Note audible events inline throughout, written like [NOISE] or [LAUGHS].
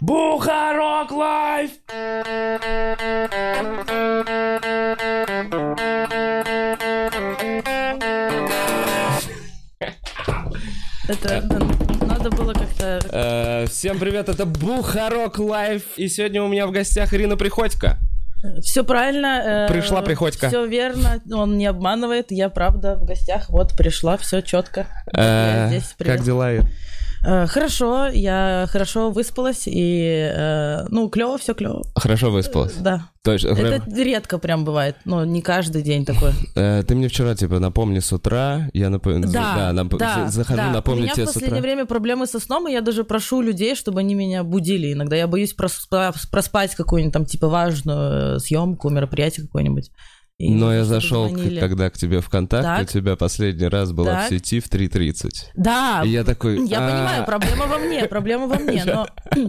Бухарок лайф! Это надо было как-то... Э, Всем привет, это Бухарок лайф. И сегодня у меня в гостях Ирина Приходько. Все правильно. Пришла Приходько. Все верно, он не обманывает. Я правда в гостях, вот пришла, все четко. Э, здесь, Как дела? Э, Хорошо, я хорошо выспалась и, э, ну, клево, все клево. Хорошо выспалась? Да. Точно. Это редко прям бывает, но не каждый день такое. [LAUGHS] Э, Ты мне вчера, типа, напомни с утра. Я напомню. Да, да, захожу да. У напомнить меня тебе в с последнее утра. время проблемы со сном, и я даже прошу людей, чтобы они меня будили. Иногда я боюсь проспа- проспать какую-нибудь там типа важную съемку, мероприятие какое-нибудь. И Но я зашел, к- когда к тебе ВКонтакте, Так. у тебя последний раз была Так. в сети в 3.30. Да, И я такой... я «А, понимаю, проблема во мне, проблема во мне, но [LAUGHS]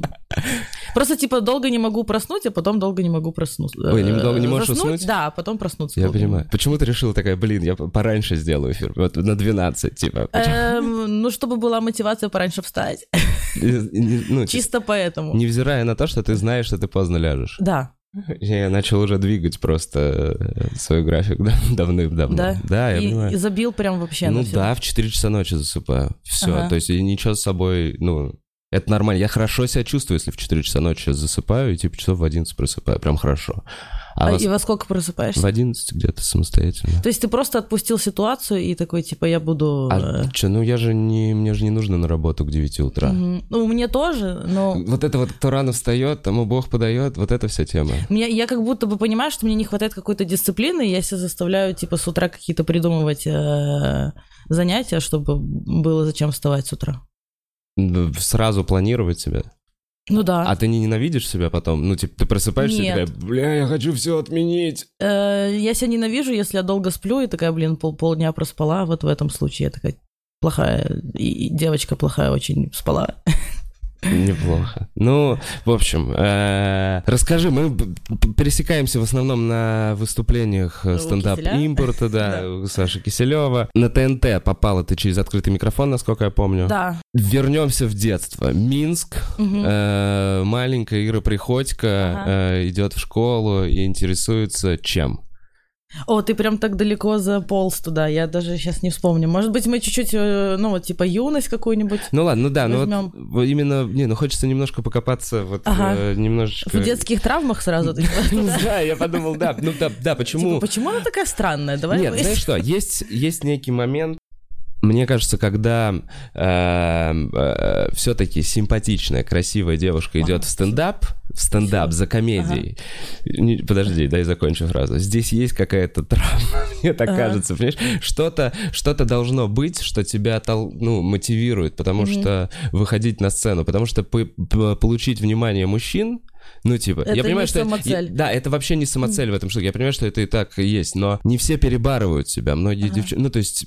просто типа долго не могу проснуть, а потом долго не могу проснуться. Ой, не- долго не можешь Заснуть, уснуть? Да, а потом проснуться. Я понимаю. Почему ты решила такая, блин, я пораньше сделаю эфир, вот на 12, типа. Эм, ну, чтобы была мотивация пораньше встать. Ну, Чисто поэтому. Невзирая на то, что ты знаешь, что ты поздно ляжешь. Да, Я начал уже двигать просто э, свой график [LAUGHS] да, давным-давно. да. Да, я и, понимаю. и забил прям вообще ну да, в 4 часа ночи засыпаю. Все. Ага. То есть ничего с собой, ну, это нормально. Я хорошо себя чувствую, если в 4 часа ночи засыпаю, и типа часов в 11 просыпаю. Прям хорошо. А, А вас- и во сколько просыпаешься? в 11 где-то самостоятельно. То есть ты просто отпустил ситуацию и такой, типа, я буду... А э, что, ну я же не, мне же не нужно на работу к 9 утра. мгм. Ну, мне тоже, но... Вот это вот, кто рано встает, тому Бог подает, вот эта вся тема. Меня, я как будто бы понимаю, что мне не хватает какой-то дисциплины, я себя заставляю, типа, с утра какие-то придумывать э, занятия, чтобы было зачем вставать с утра. Сразу планировать себя. Ну да. А ты не ненавидишь себя потом? Ну, типа, ты просыпаешься Нет. и такая, бля, я хочу все отменить. Э, я себя ненавижу, если я долго сплю, и такая, блин, пол, полдня проспала. Вот в этом случае я такая плохая, и, девочка плохая очень спала. [LAUGHS] Неплохо. Ну, в общем, э, расскажи, мы пересекаемся в основном на выступлениях э, стендап импорта, да, Саши Киселева. На ТНТ попала ты через открытый микрофон, насколько я помню. Да. Вернемся в детство. Минск. Э, маленькая Ира Приходько Ага. э, идет в школу и интересуется чем? О, ты прям так далеко заполз туда, я даже сейчас не вспомню. Может быть, мы чуть-чуть, э, ну вот, типа, юность какую-нибудь Ну ладно, ну да, ну Возьмем. вот, вот именно, не, ну хочется немножко покопаться, вот Ага. э, немножечко... в детских травмах сразу. туда. [LAUGHS] да, я подумал, да, ну да, да, почему? Типа, почему она такая странная? Давай Нет, знаешь что, есть, есть некий момент, мне кажется, когда все-таки симпатичная, красивая девушка идет в стендап, в стендап за комедией. Не- Подожди, дай закончу фразу. Здесь есть какая-то травма, [LAUGHS] мне так Ага. кажется, понимаешь? Что-то, что-то должно быть, что тебя тол- ну, мотивирует, потому Мгм. что выходить на сцену, потому что получить внимание мужчин, ну, типа, Это я понимаю, не что... самоцель. Да, это вообще не самоцель в этом штуке. Я понимаю, что это и так и есть, но не все перебарывают себя. Многие Ага. девчонки... Ну, то есть,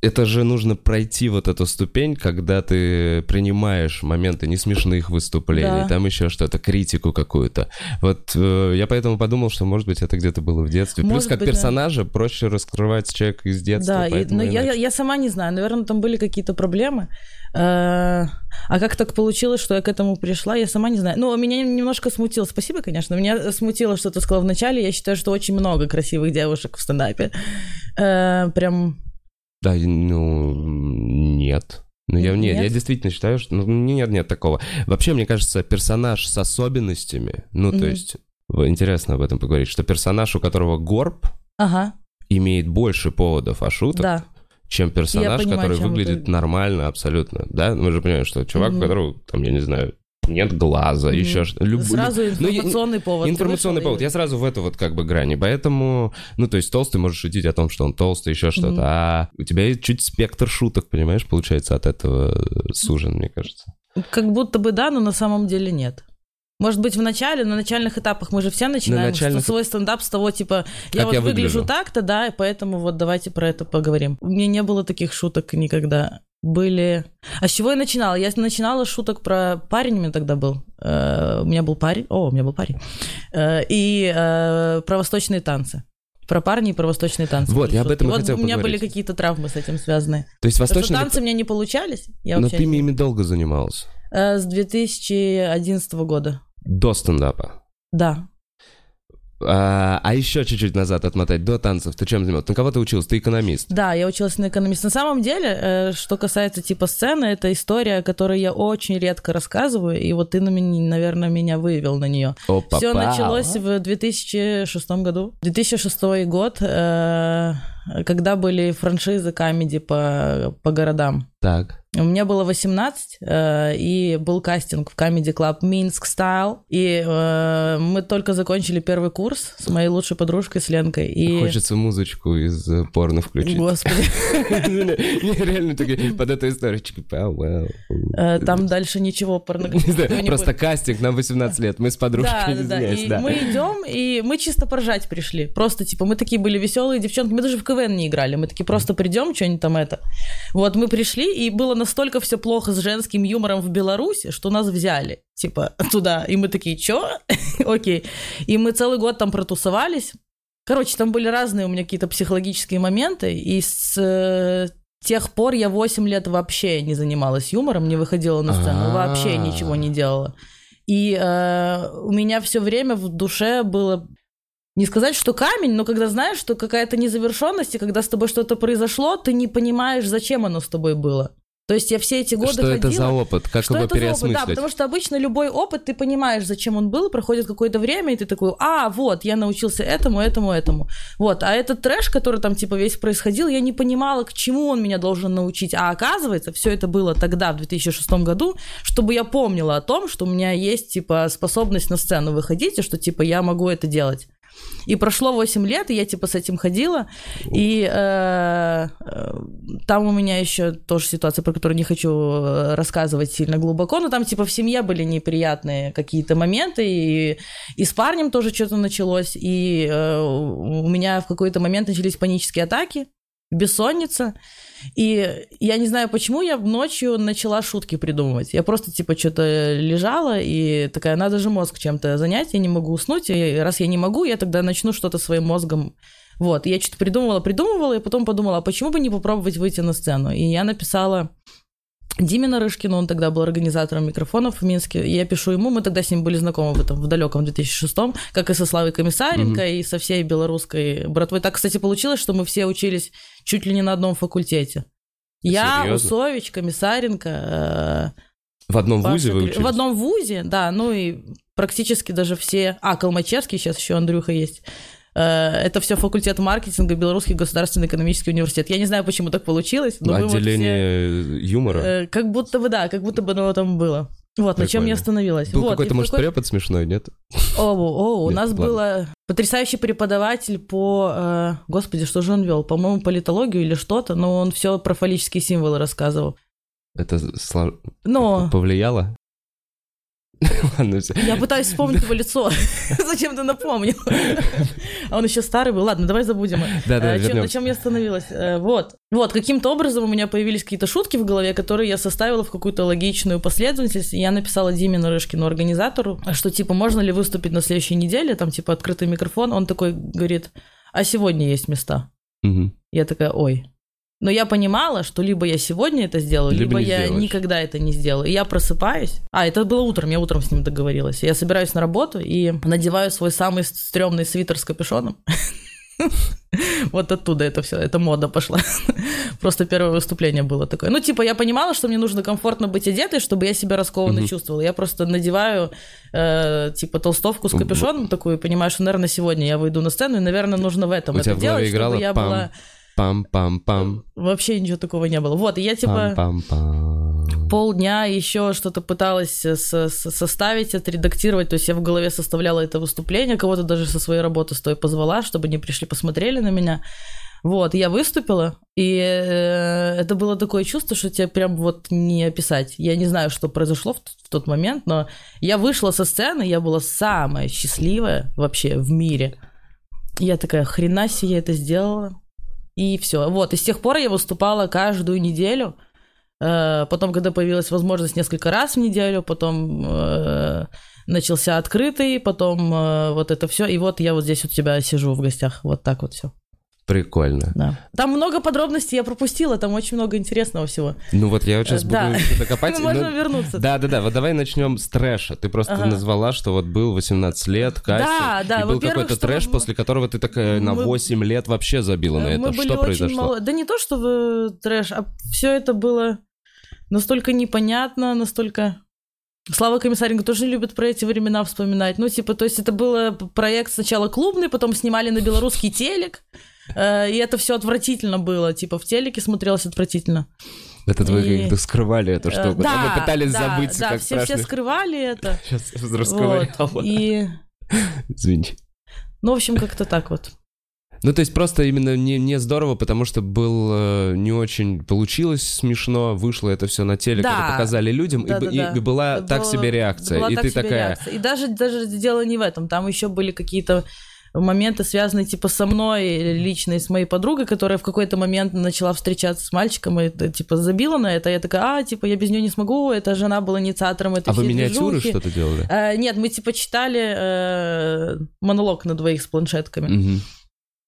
это же нужно пройти вот эту ступень, когда ты принимаешь моменты несмешных выступлений, Да. там еще что-то, критику какую-то. Вот э, я поэтому подумал, что, может быть, это где-то было в детстве. Плюс, Может как быть, да. персонажа, проще раскрывать человека из детства. Да, и- но я, иначе. я сама не знаю, наверное, там были какие-то проблемы. Э, А как так получилось, что я к этому пришла, я сама не знаю. Ну, меня немножко смутило, спасибо, конечно, меня смутило, что ты сказал вначале. Я считаю, что очень много красивых девушек в стендапе. Э, Прям Да, ну, нет. Ну, я, нет, Нет? я действительно считаю, что... Ну, нет, нет такого. Вообще, мне кажется, персонаж с особенностями, ну, то есть, интересно об этом поговорить, что персонаж, у которого горб, Ага, имеет больше поводов от шуток, да. Чем персонаж, понимаю, который чем выглядит ты. нормально абсолютно, да? Мы же понимаем, что чувак, у Мгм. которого, там, я не знаю, нет глаза, Мгм. еще что-то. Люб- Сразу ну, информационный повод. Ты Информационный вышел повод. и- Я сразу в эту вот как бы грани. Поэтому, ну, то есть толстый может шутить о том, что он толстый, еще что-то. Мгм. А у тебя есть чуть спектр шуток, понимаешь, получается, от этого э, сужен, мне кажется. Как будто бы да, но на самом деле нет. Может быть, в начале, на начальных этапах мы же все начинаем начальных... свой стендап с того, типа, я Как вот я выгляжу выгляжу. так-то, да, и поэтому вот давайте про это поговорим. У меня не было таких шуток никогда. Были... А с чего я начинала? Я начинала шуток про... Парень у меня тогда был. Э, У меня был парень. О, у меня был парень. Э, И э, про восточные танцы. Про парни и про восточные танцы. Вот, я об этом и Вот хотел У меня поговорить. были какие-то травмы с этим связаны. То есть Потому что восточный... танцы у меня не получались. Я Но ты не- ими долго занималась. С 2011 года. До стендапа. Да. А, а еще чуть-чуть назад отмотать, до танцев, ты чем занималась? На кого ты училась? Ты экономист. Да, я училась на экономист. На самом деле, э, что касается типа сцены, это история, о которой я очень редко рассказываю, и вот ты, на меня, наверное, меня вывел на нее. Опа, Все началось в 2006 году. 2006 год, э, когда были франшизы камеди по, по городам. Так. У меня было 18, э, и был кастинг в Comedy Club Minsk Style, и э, мы только закончили первый курс с моей лучшей подружкой, с Ленкой, и... Хочется музычку из э, порно включить. Господи. Реально такие под эту пау, вау. Э, Там дальше ничего порнографического просто кастинг, нам 18 лет, мы с подружкой, да. мы идем, и мы чисто поржать пришли. Просто, типа, мы такие были веселые девчонки. Мы даже в КВН не играли. Мы такие просто придем, что-нибудь там это. Вот мы пришли, и было настолько все плохо с женским юмором в Беларуси, что нас взяли, типа, [LAUGHS] туда. И мы такие, чё? [LAUGHS] Окей. И мы целый год там протусовались. Короче, там были разные у меня какие-то психологические моменты, и с э, тех пор я 8 лет вообще не занималась юмором, не выходила на сцену, А. вообще ничего не делала. И э, у меня все время в душе было не сказать, что камень, но когда знаешь, что какая-то незавершенность, и когда с тобой что-то произошло, ты не понимаешь, зачем оно с тобой было. То есть я все эти годы Что это ходила- за опыт? Как что его это за опыт? Да, переосмыслить? потому что обычно любой опыт, ты понимаешь, зачем он был, проходит какое-то время, и ты такой, а, вот, я научился этому, этому, этому. Вот, а этот трэш, который там, типа, весь происходил, я не понимала, к чему он меня должен научить. А оказывается, все это было тогда, в 2006 году, чтобы я помнила о том, что у меня есть, типа, способность на сцену выходить, и что, типа, я могу это делать. И прошло 8 лет, и я типа с этим ходила. И э, э, там у меня еще тоже ситуация, про которую не хочу э, рассказывать сильно глубоко, но там типа в семье были неприятные какие-то моменты, и, и с парнем тоже что-то началось, и э, у меня в какой-то момент начались панические атаки, бессонница. И я не знаю, почему я ночью начала шутки придумывать. Я просто, типа, что-то лежала и такая, надо же мозг чем-то занять, я не могу уснуть. И раз я не могу, я тогда начну что-то своим мозгом вот, я что-то придумывала, придумывала, и потом подумала, а почему бы не попробовать выйти на сцену? И я написала Диме Нарышкину, он тогда был организатором микрофонов в Минске, и я пишу ему, мы тогда с ним были знакомы в этом, в далеком 2006 как и со Славой Комиссаренко, и со всей белорусской братвой. Так, кстати, получилось, что мы все учились чуть ли не на одном факультете. Я, Серьезно? Усович, Комиссаренко, э, В одном Паша вузе вы учились? В одном вузе, да, ну и практически даже все... А, Калмачевский, сейчас еще Андрюха есть. Э, Это все факультет маркетинга, Белорусский государственный экономический университет. Я не знаю, почему так получилось, но вот все- Отделение юмора? Э, Как будто бы, да, как будто бы оно там было. Вот, на чем Прикольно. я остановилась. Был вот, какой-то, может, какой- препод смешной, нет? О, о, у Нет, нас ладно. было потрясающий преподаватель по... э, Господи, что же он вел? По-моему, политологию или что-то, но он все про фаллические символы рассказывал. Это сло- Но... повлияло? [LAUGHS] Ладно, все. Я пытаюсь вспомнить его лицо. [LAUGHS] Зачем ты напомнил? А он еще старый был. Ладно, давай забудем. [LAUGHS] Да-да, Э, чем- На чем я остановилась? Э, Вот. Вот, каким-то образом у меня появились какие-то шутки в голове, которые я составила в какую-то логичную последовательность. И я написала Диме Нарышкину, организатору, что, типа, можно ли выступить на следующей неделе, там, типа, открытый микрофон. Он такой говорит, а сегодня есть места. Я такая, ой. Но я понимала, что либо я сегодня это сделаю, Либо либо, я сделаешь. никогда это не сделаю. И я просыпаюсь. А, это было утром, я утром с ним договорилась. Я собираюсь на работу и надеваю свой самый стрёмный свитер с капюшоном. [LAUGHS] Вот оттуда это все, эта мода пошла. [LAUGHS] Просто первое выступление было такое. Ну, типа, я понимала, что мне нужно комфортно быть одетой, чтобы я себя раскованно Мгм. чувствовала. Я просто надеваю, э, типа, толстовку с капюшоном такую, и понимаю, что, наверное, сегодня я выйду на сцену, и, наверное, нужно в этом У это тебя делать, чтобы я пам, была... Пам-пам-пам. Вообще ничего такого не было. Вот, и я типа Пам-пам-пам. полдня еще что-то пыталась э, со- со- составить, отредактировать. То есть я в голове составляла это выступление, кого-то даже со своей работы с той позвала, чтобы они пришли, посмотрели на меня. Вот, я выступила, и э, это было такое чувство, что тебе прям вот не описать. Я не знаю, что произошло в, в тот момент, но я вышла со сцены, я была самая счастливая вообще в мире. Я такая, хрена себе я это сделала. И все. Вот, и с тех пор я выступала каждую неделю. Э, потом, когда появилась возможность несколько раз в неделю, потом э, начался открытый, потом э, вот это все. И вот я вот здесь у тебя сижу в гостях. Вот так вот все. Прикольно. Да. Там много подробностей я пропустила, там очень много интересного всего. Ну вот я вот сейчас Э, буду да. что-то [LAUGHS] копать. Мы можем Ну, вернуться. Да, да, да. Вот давай начнем с трэша. Ты просто назвала, что вот был 18 лет, Катя. Да, да, И был какой-то трэш, после которого ты такая на мы- 8 лет вообще забила на это. Что произошло? Да не то, что трэш, а все это было настолько непонятно, настолько... Слава Комиссаренко тоже любит про эти времена вспоминать. Ну, типа, то есть это был проект сначала клубный, потом снимали на белорусский телек, э, и это все отвратительно было. Типа, в телеке смотрелось отвратительно. Это вы И- как-то скрывали эту Э, штуку. да? да, Мы пытались да, забыть, да, как все, все скрывали это. [LAUGHS] Сейчас Вот. расковыряла. И, Извини. ну, в общем, как-то так вот. Ну, то есть просто именно не, не здорово, потому что был э, не очень получилось смешно, вышло это все на телек, Да. это показали людям, и б- и, Да-да-да. и была так Было- себе реакция. была и так ты такая, реакция. И даже, даже дело не в этом. Там еще были какие-то моменты, связанные типа со мной лично и с моей подругой, которая в какой-то момент начала встречаться с мальчиком и э, типа забила на это. Я такая, а, типа, я без нее не смогу, эта жена была инициатором этой а вы миниатюры движухи». что-то делали? Э, нет, мы типа читали э, монолог на двоих с планшетками. Мгм.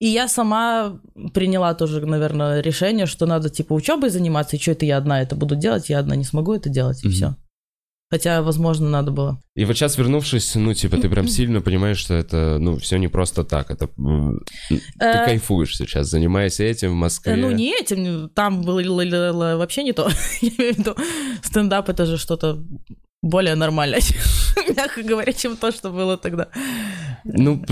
И я сама приняла тоже, наверное, решение, что надо типа учебой заниматься, и что это я одна это буду делать, я одна не смогу это делать, и Мгм. все. Хотя, возможно, надо было. И вот сейчас вернувшись, ну, типа, ты прям сильно понимаешь, что это, ну, все не просто так. Это ты Э, кайфуешь сейчас, занимаясь этим в Москве. Э, Ну, не этим, там было вообще не то. [LAUGHS] Я имею в виду, стендап это же что-то более нормальное, [LAUGHS] мягко говоря, чем то, что было тогда. Ну,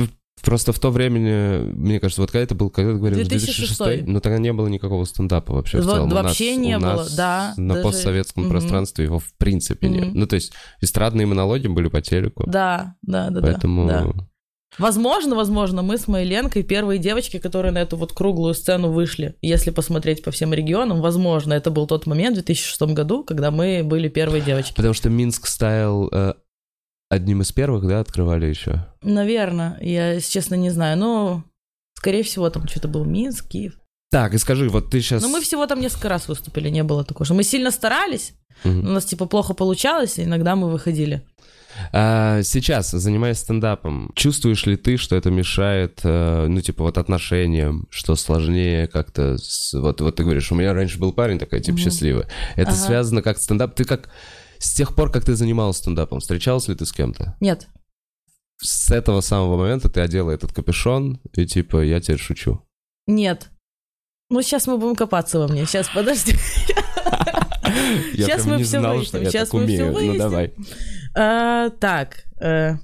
просто в то время, мне кажется, вот когда это был, когда ты говорил, 2006. 2006, ну тогда не было никакого стендапа вообще в Вот целом. У вообще нас- не у было, нас да, На даже- постсоветском Мгм. пространстве его в принципе нет. Мгм. Ну, то есть эстрадные монологи были по телеку, Да, да, да, да, поэтому... да. Возможно, возможно, мы с моей Ленкой первые девочки, которые на эту вот круглую сцену вышли. Если посмотреть по всем регионам, возможно, это был тот момент в 2006 году, когда мы были первые девочки. Потому что Минск стайл э, одним из первых, да, открывали еще. Наверное, я, если честно, не знаю. Ну, скорее всего, там что-то был Минск, Киев. Так, и скажи, вот ты сейчас... Но мы всего там несколько раз выступили, не было такого, что мы сильно старались, у нас типа плохо получалось, и иногда мы выходили. А, сейчас, занимаясь стендапом, чувствуешь ли ты, что это мешает, э, ну, типа, вот отношениям, что сложнее как-то... с- вот, вот ты говоришь, у меня раньше был парень такой, типа, Мгм. счастливый. Это Ага. связано как стендап? Ты как... С тех пор, как ты занималась стендапом, встречалась ли ты с кем-то? Нет, С этого самого момента ты одела этот капюшон, и типа, я теперь шучу. нет. Ну, сейчас мы будем копаться во мне. Сейчас, подожди. [LAUGHS] Я прям мы не всё знал, выясним, что я так мы умею. Ну, выясним. давай. А, Так. э,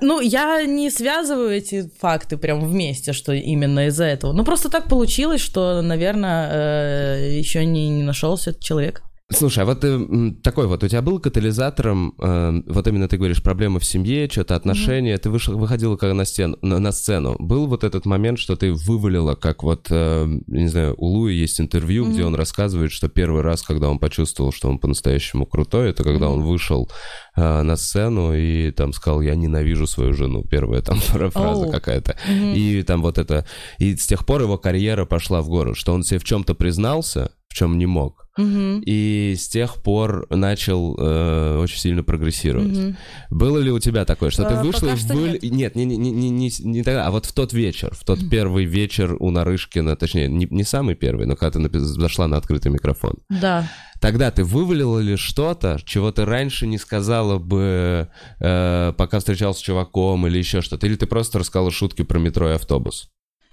Ну, я не связываю эти факты прям вместе, что именно из-за этого. Ну, просто так получилось, что, наверное, еще не, не нашелся этот человек. Слушай, а вот ты м, такой вот, у тебя был катализатором, э, вот именно ты говоришь, проблемы в семье, что-то отношения, ты вышел, выходила как на, стену, на, на сцену. Был вот этот момент, что ты вывалила, как вот, э, не знаю, у Луи есть интервью, где Мгм. он рассказывает, что первый раз, когда он почувствовал, что он по-настоящему крутой, это когда Мгм. он вышел э, на сцену и там сказал, я ненавижу свою жену, [LAUGHS] первая там фраза Оу. какая-то. Мгм. И там вот это... И с тех пор его карьера пошла в гору, что он себе в чем-то признался, в чем не мог. Мгм. И с тех пор начал э, очень сильно прогрессировать. Мгм. Было ли у тебя такое, что ты А, вышла пока и что вы- Нет, не, не, не, не, не, тогда, а вот в тот вечер, в тот первый вечер у Нарышкина, точнее, не, не самый первый, но когда ты зашла на открытый микрофон. Да. Тогда ты вывалила ли что-то, чего ты раньше не сказала бы, э, пока встречался с чуваком или еще что-то? Или ты просто рассказала шутки про метро и автобус?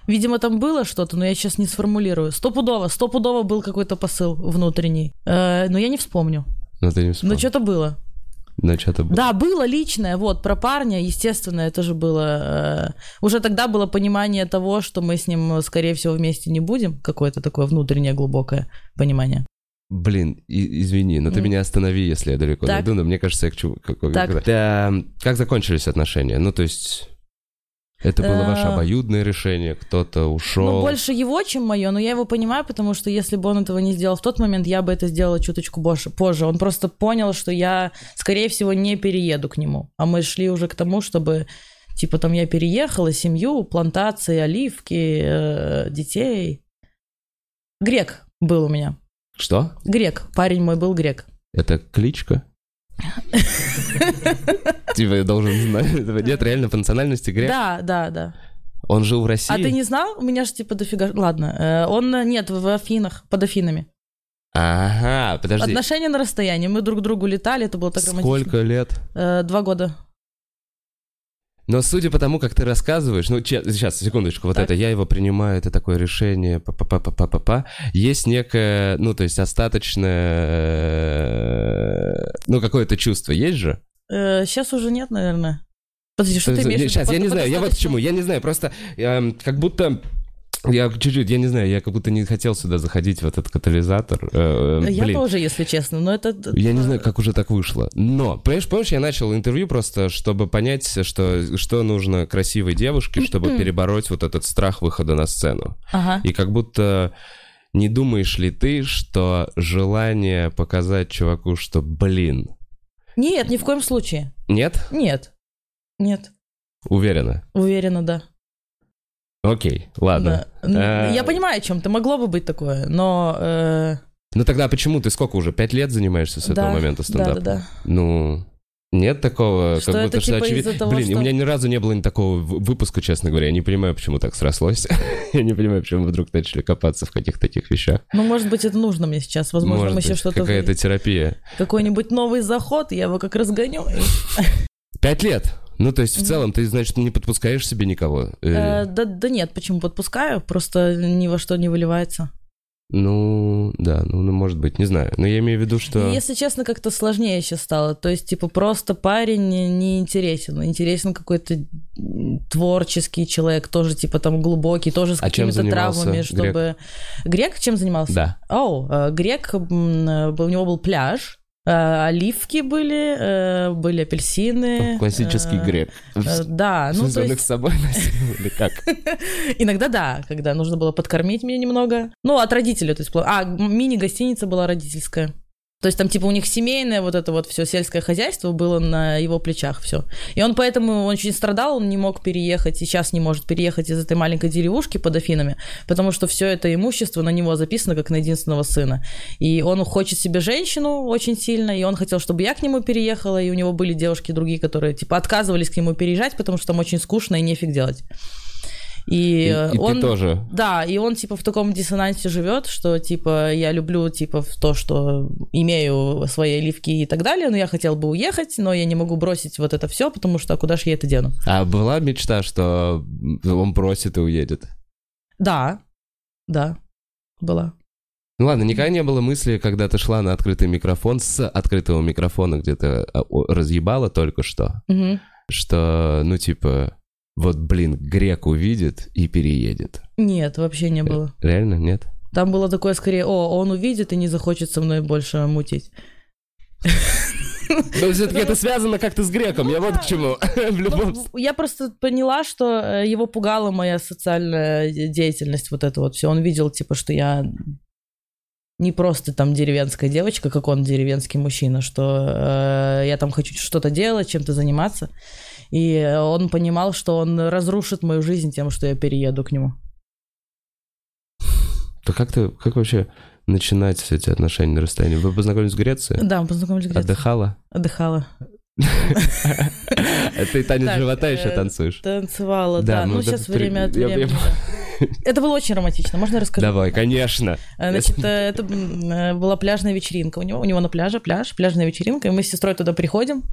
Видимо, там было что-то, но я сейчас не сформулирую. Стопудово, стопудово был какой-то посыл внутренний. Э, но я не вспомню. Ну, ты не вспомнил. Но что-то было. Ну, что-то было. Да, было личное, вот, про парня, естественно, это же было... э, уже тогда было понимание того, что мы с ним, скорее всего, вместе не будем. Какое-то такое внутреннее глубокое понимание. Блин, и- извини, но ты М. меня останови, если я далеко Так. зайду, но мне кажется, я к чему... как- Так. Да, как закончились отношения? Ну, то есть... Это было ваше Э, обоюдное решение, кто-то ушел. Ну, больше его, чем мое, но я его понимаю, потому что если бы он этого не сделал в тот момент, я бы это сделала чуточку больше, позже. Он просто понял, что я, скорее всего, не перееду к нему. А мы шли уже к тому, чтобы, типа, там я переехала, семью, плантации, оливки, э, детей. Грек был у меня. Что? Грек. Парень мой был грек. Это кличка? [LAUGHS] Типа я должен знать. этого. Нет, реально по национальности грек. Да, да, да. Он жил в России. А ты не знал? У меня же типа дофига... Ладно. э, Он, э, нет, в Афинах, под Афинами. Ага, подожди. Отношения на расстоянии. Мы друг к другу летали, это было так романтично. Сколько лет? Э, Два года. Но судя по тому, как ты рассказываешь, ну, че- сейчас, секундочку, вот Так. это, я его принимаю, это такое решение, па па па па па па есть некое, ну, то есть остаточное, ну, какое-то чувство есть же? Сейчас уже нет, наверное. Подожди, что ты имеешь в виду? Сейчас, я не знаю, я вот к чему, я не знаю, просто эм, как будто... Я чуть-чуть, я не знаю, я как будто не хотел сюда заходить в этот катализатор. э, Я блин. тоже, если честно, но это... Я не знаю, как уже так вышло. Но, понимаешь, помнишь, я начал интервью просто, чтобы понять, что, что нужно красивой девушке, чтобы перебороть вот этот страх выхода на сцену. Ага. И как будто не думаешь ли ты, что желание показать чуваку, что, блин, Нет, ни в коем случае. нет? Нет. Нет. Уверена. Уверена, да. Окей, ладно. Да. А, Я понимаю, о чем ты. Могло бы быть такое, но... э, Ну тогда почему ты сколько уже? Пять лет занимаешься с этого да, момента стендапом? Да, да, да. Ну, нет такого, Что как это будто что типа очевидно. того, Блин, что- у меня ни разу не было ни такого выпуска, честно говоря. Я не понимаю, почему так срослось. [LAUGHS] Я не понимаю, почему вдруг начали копаться в каких-то таких вещах. Ну, может быть, это нужно мне сейчас. Возможно, Может мы еще что-то... какая-то терапия. Какой-нибудь новый заход, я его как разгоню. Пять лет. Ну, то есть, в целом, ты, значит, не подпускаешь себе никого. Э, Э, Да, да нет, почему подпускаю? Просто ни во что не выливается. Ну, да, ну, ну, может быть, не знаю. Но я имею в виду, что... Если честно, как-то сложнее сейчас стало. То есть, типа, просто парень не, интересен. Интересен какой-то творческий человек, тоже, типа, там, глубокий, тоже с А какими-то травмами, Грек? чтобы... Грек чем занимался? Да. О, э, Грек, у него был пляж, оливки были, э, были апельсины. Классический э, грек. э, Да, ну, то есть... с собой носил или как? [LAUGHS] Иногда да, когда нужно было подкормить меня немного. Ну, от родителей, то есть... А, мини-гостиница была родительская. То есть там, типа, у них семейное вот это вот все сельское хозяйство было на его плечах все. И он поэтому он очень страдал, он не мог переехать, сейчас не может переехать из этой маленькой деревушки под Афинами, потому что все это имущество на него записано как на единственного сына. И он хочет себе женщину очень сильно, и он хотел, чтобы я к нему переехала, и у него были девушки другие, которые, типа, отказывались к нему переезжать, потому что там очень скучно и нефиг делать. И, И, и он... ты тоже. Да, и он типа в таком диссонансе живет, что типа я люблю типа в то, что имею свои оливки и так далее, но я хотел бы уехать, но я не могу бросить вот это все, потому что а куда же я это дену? А была мечта, что он бросит и уедет? Да, да, была. Ну ладно, никогда не было мысли, когда ты шла на открытый микрофон, с открытого микрофона где-то а, о, разъебала только что, Мгм. что, ну типа, вот, блин, грек увидит и переедет. Нет, вообще не было. Реально, нет? Там было такое скорее, о, он увидит и не захочет со мной больше мутить. [LAUGHS] Но все-таки это связано как-то с греком, я вот к чему. [LAUGHS] В любом Ну, я просто поняла, что э, его пугала моя социальная де- деятельность, вот это вот все. Он видел, типа, что я не просто там деревенская девочка, как он деревенский мужчина, что э, я там хочу что-то делать, чем-то заниматься. И он понимал, что он разрушит мою жизнь тем, что я перееду к нему. То как ты, как вообще начинать эти отношения на расстоянии? Вы познакомились в Греции? Да, мы познакомились в Греции. Отдыхала? Отдыхала. А Ты танец живота э, еще танцуешь? Танцевала, Да, ну Ну, сейчас при- время от времени. Это было очень романтично. Можно я расскажу? Давай, конечно. Э, Значит, э, это была пляжная вечеринка у него. У него на пляже пляж, пляжная вечеринка. И мы с сестрой туда приходим.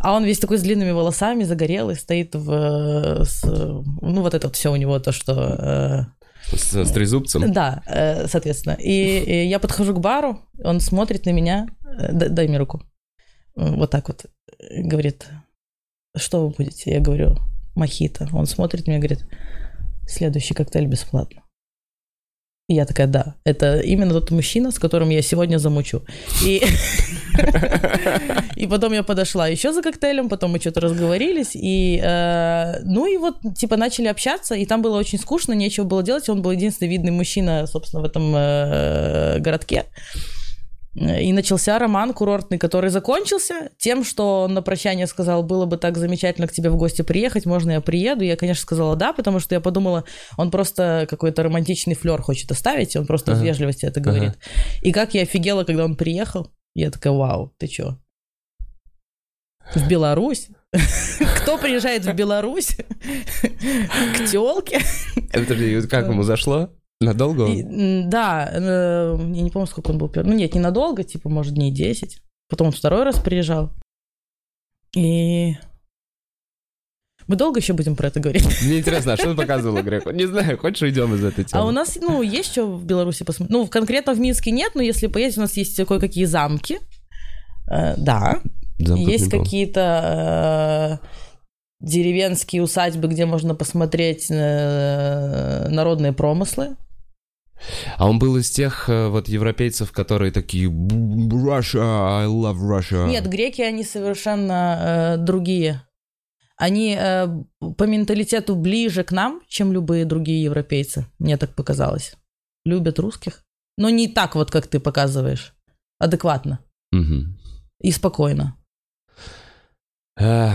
А он весь такой с длинными волосами, загорелый, стоит в... с, ну, вот это вот все у него, то, что... С, с трезубцем? да, соответственно. И, и я подхожу к бару, он смотрит на меня. э, д- дай мне руку. Вот так вот. Говорит, что вы будете? Я говорю, мохито. Он смотрит и говорит, следующий коктейль бесплатно. И я такая, да, это именно тот мужчина, с которым я сегодня замучу. И, [LAUGHS] и потом я подошла еще за коктейлем, потом мы что-то разговорились, и, э, ну и вот, типа, начали общаться, и там было очень скучно, нечего было делать, он был единственный видный мужчина, собственно, в этом э, городке. И начался роман курортный, который закончился тем, что он на прощание сказал, было бы так замечательно к тебе в гости приехать, можно я приеду? Я, конечно, сказала да, потому что я подумала, он просто какой-то романтичный флер хочет оставить, он просто ага. из вежливости это говорит. Ага. И как я офигела, когда он приехал, я такая, вау, ты чё? В Беларусь? [LAUGHS] Кто приезжает в Беларусь? [LAUGHS] К тёлке? Это как ему зашло? Надолго? И, да, э, я не помню, сколько он был первый. Ну нет, ненадолго, типа, может, дней 10. Потом он второй раз приезжал. И мы долго еще будем про это говорить? Мне интересно, а что ты показывала Греку? Не знаю, хочешь уйдем из этой темы? А у нас, ну, есть что в Беларуси посмотреть? Ну, конкретно в Минске нет, но если поесть, у нас есть кое-какие замки. Э, да. Замков есть какие-то э, деревенские усадьбы, где можно посмотреть э, народные промыслы. А он был из тех э, вот европейцев, которые такие Russia, I love Russia. Нет, греки, они совершенно э, другие. Они э, по менталитету ближе к нам, чем любые другие европейцы. Мне так показалось. Любят русских. Но не так вот, как ты показываешь. Адекватно. Угу. И спокойно. Э,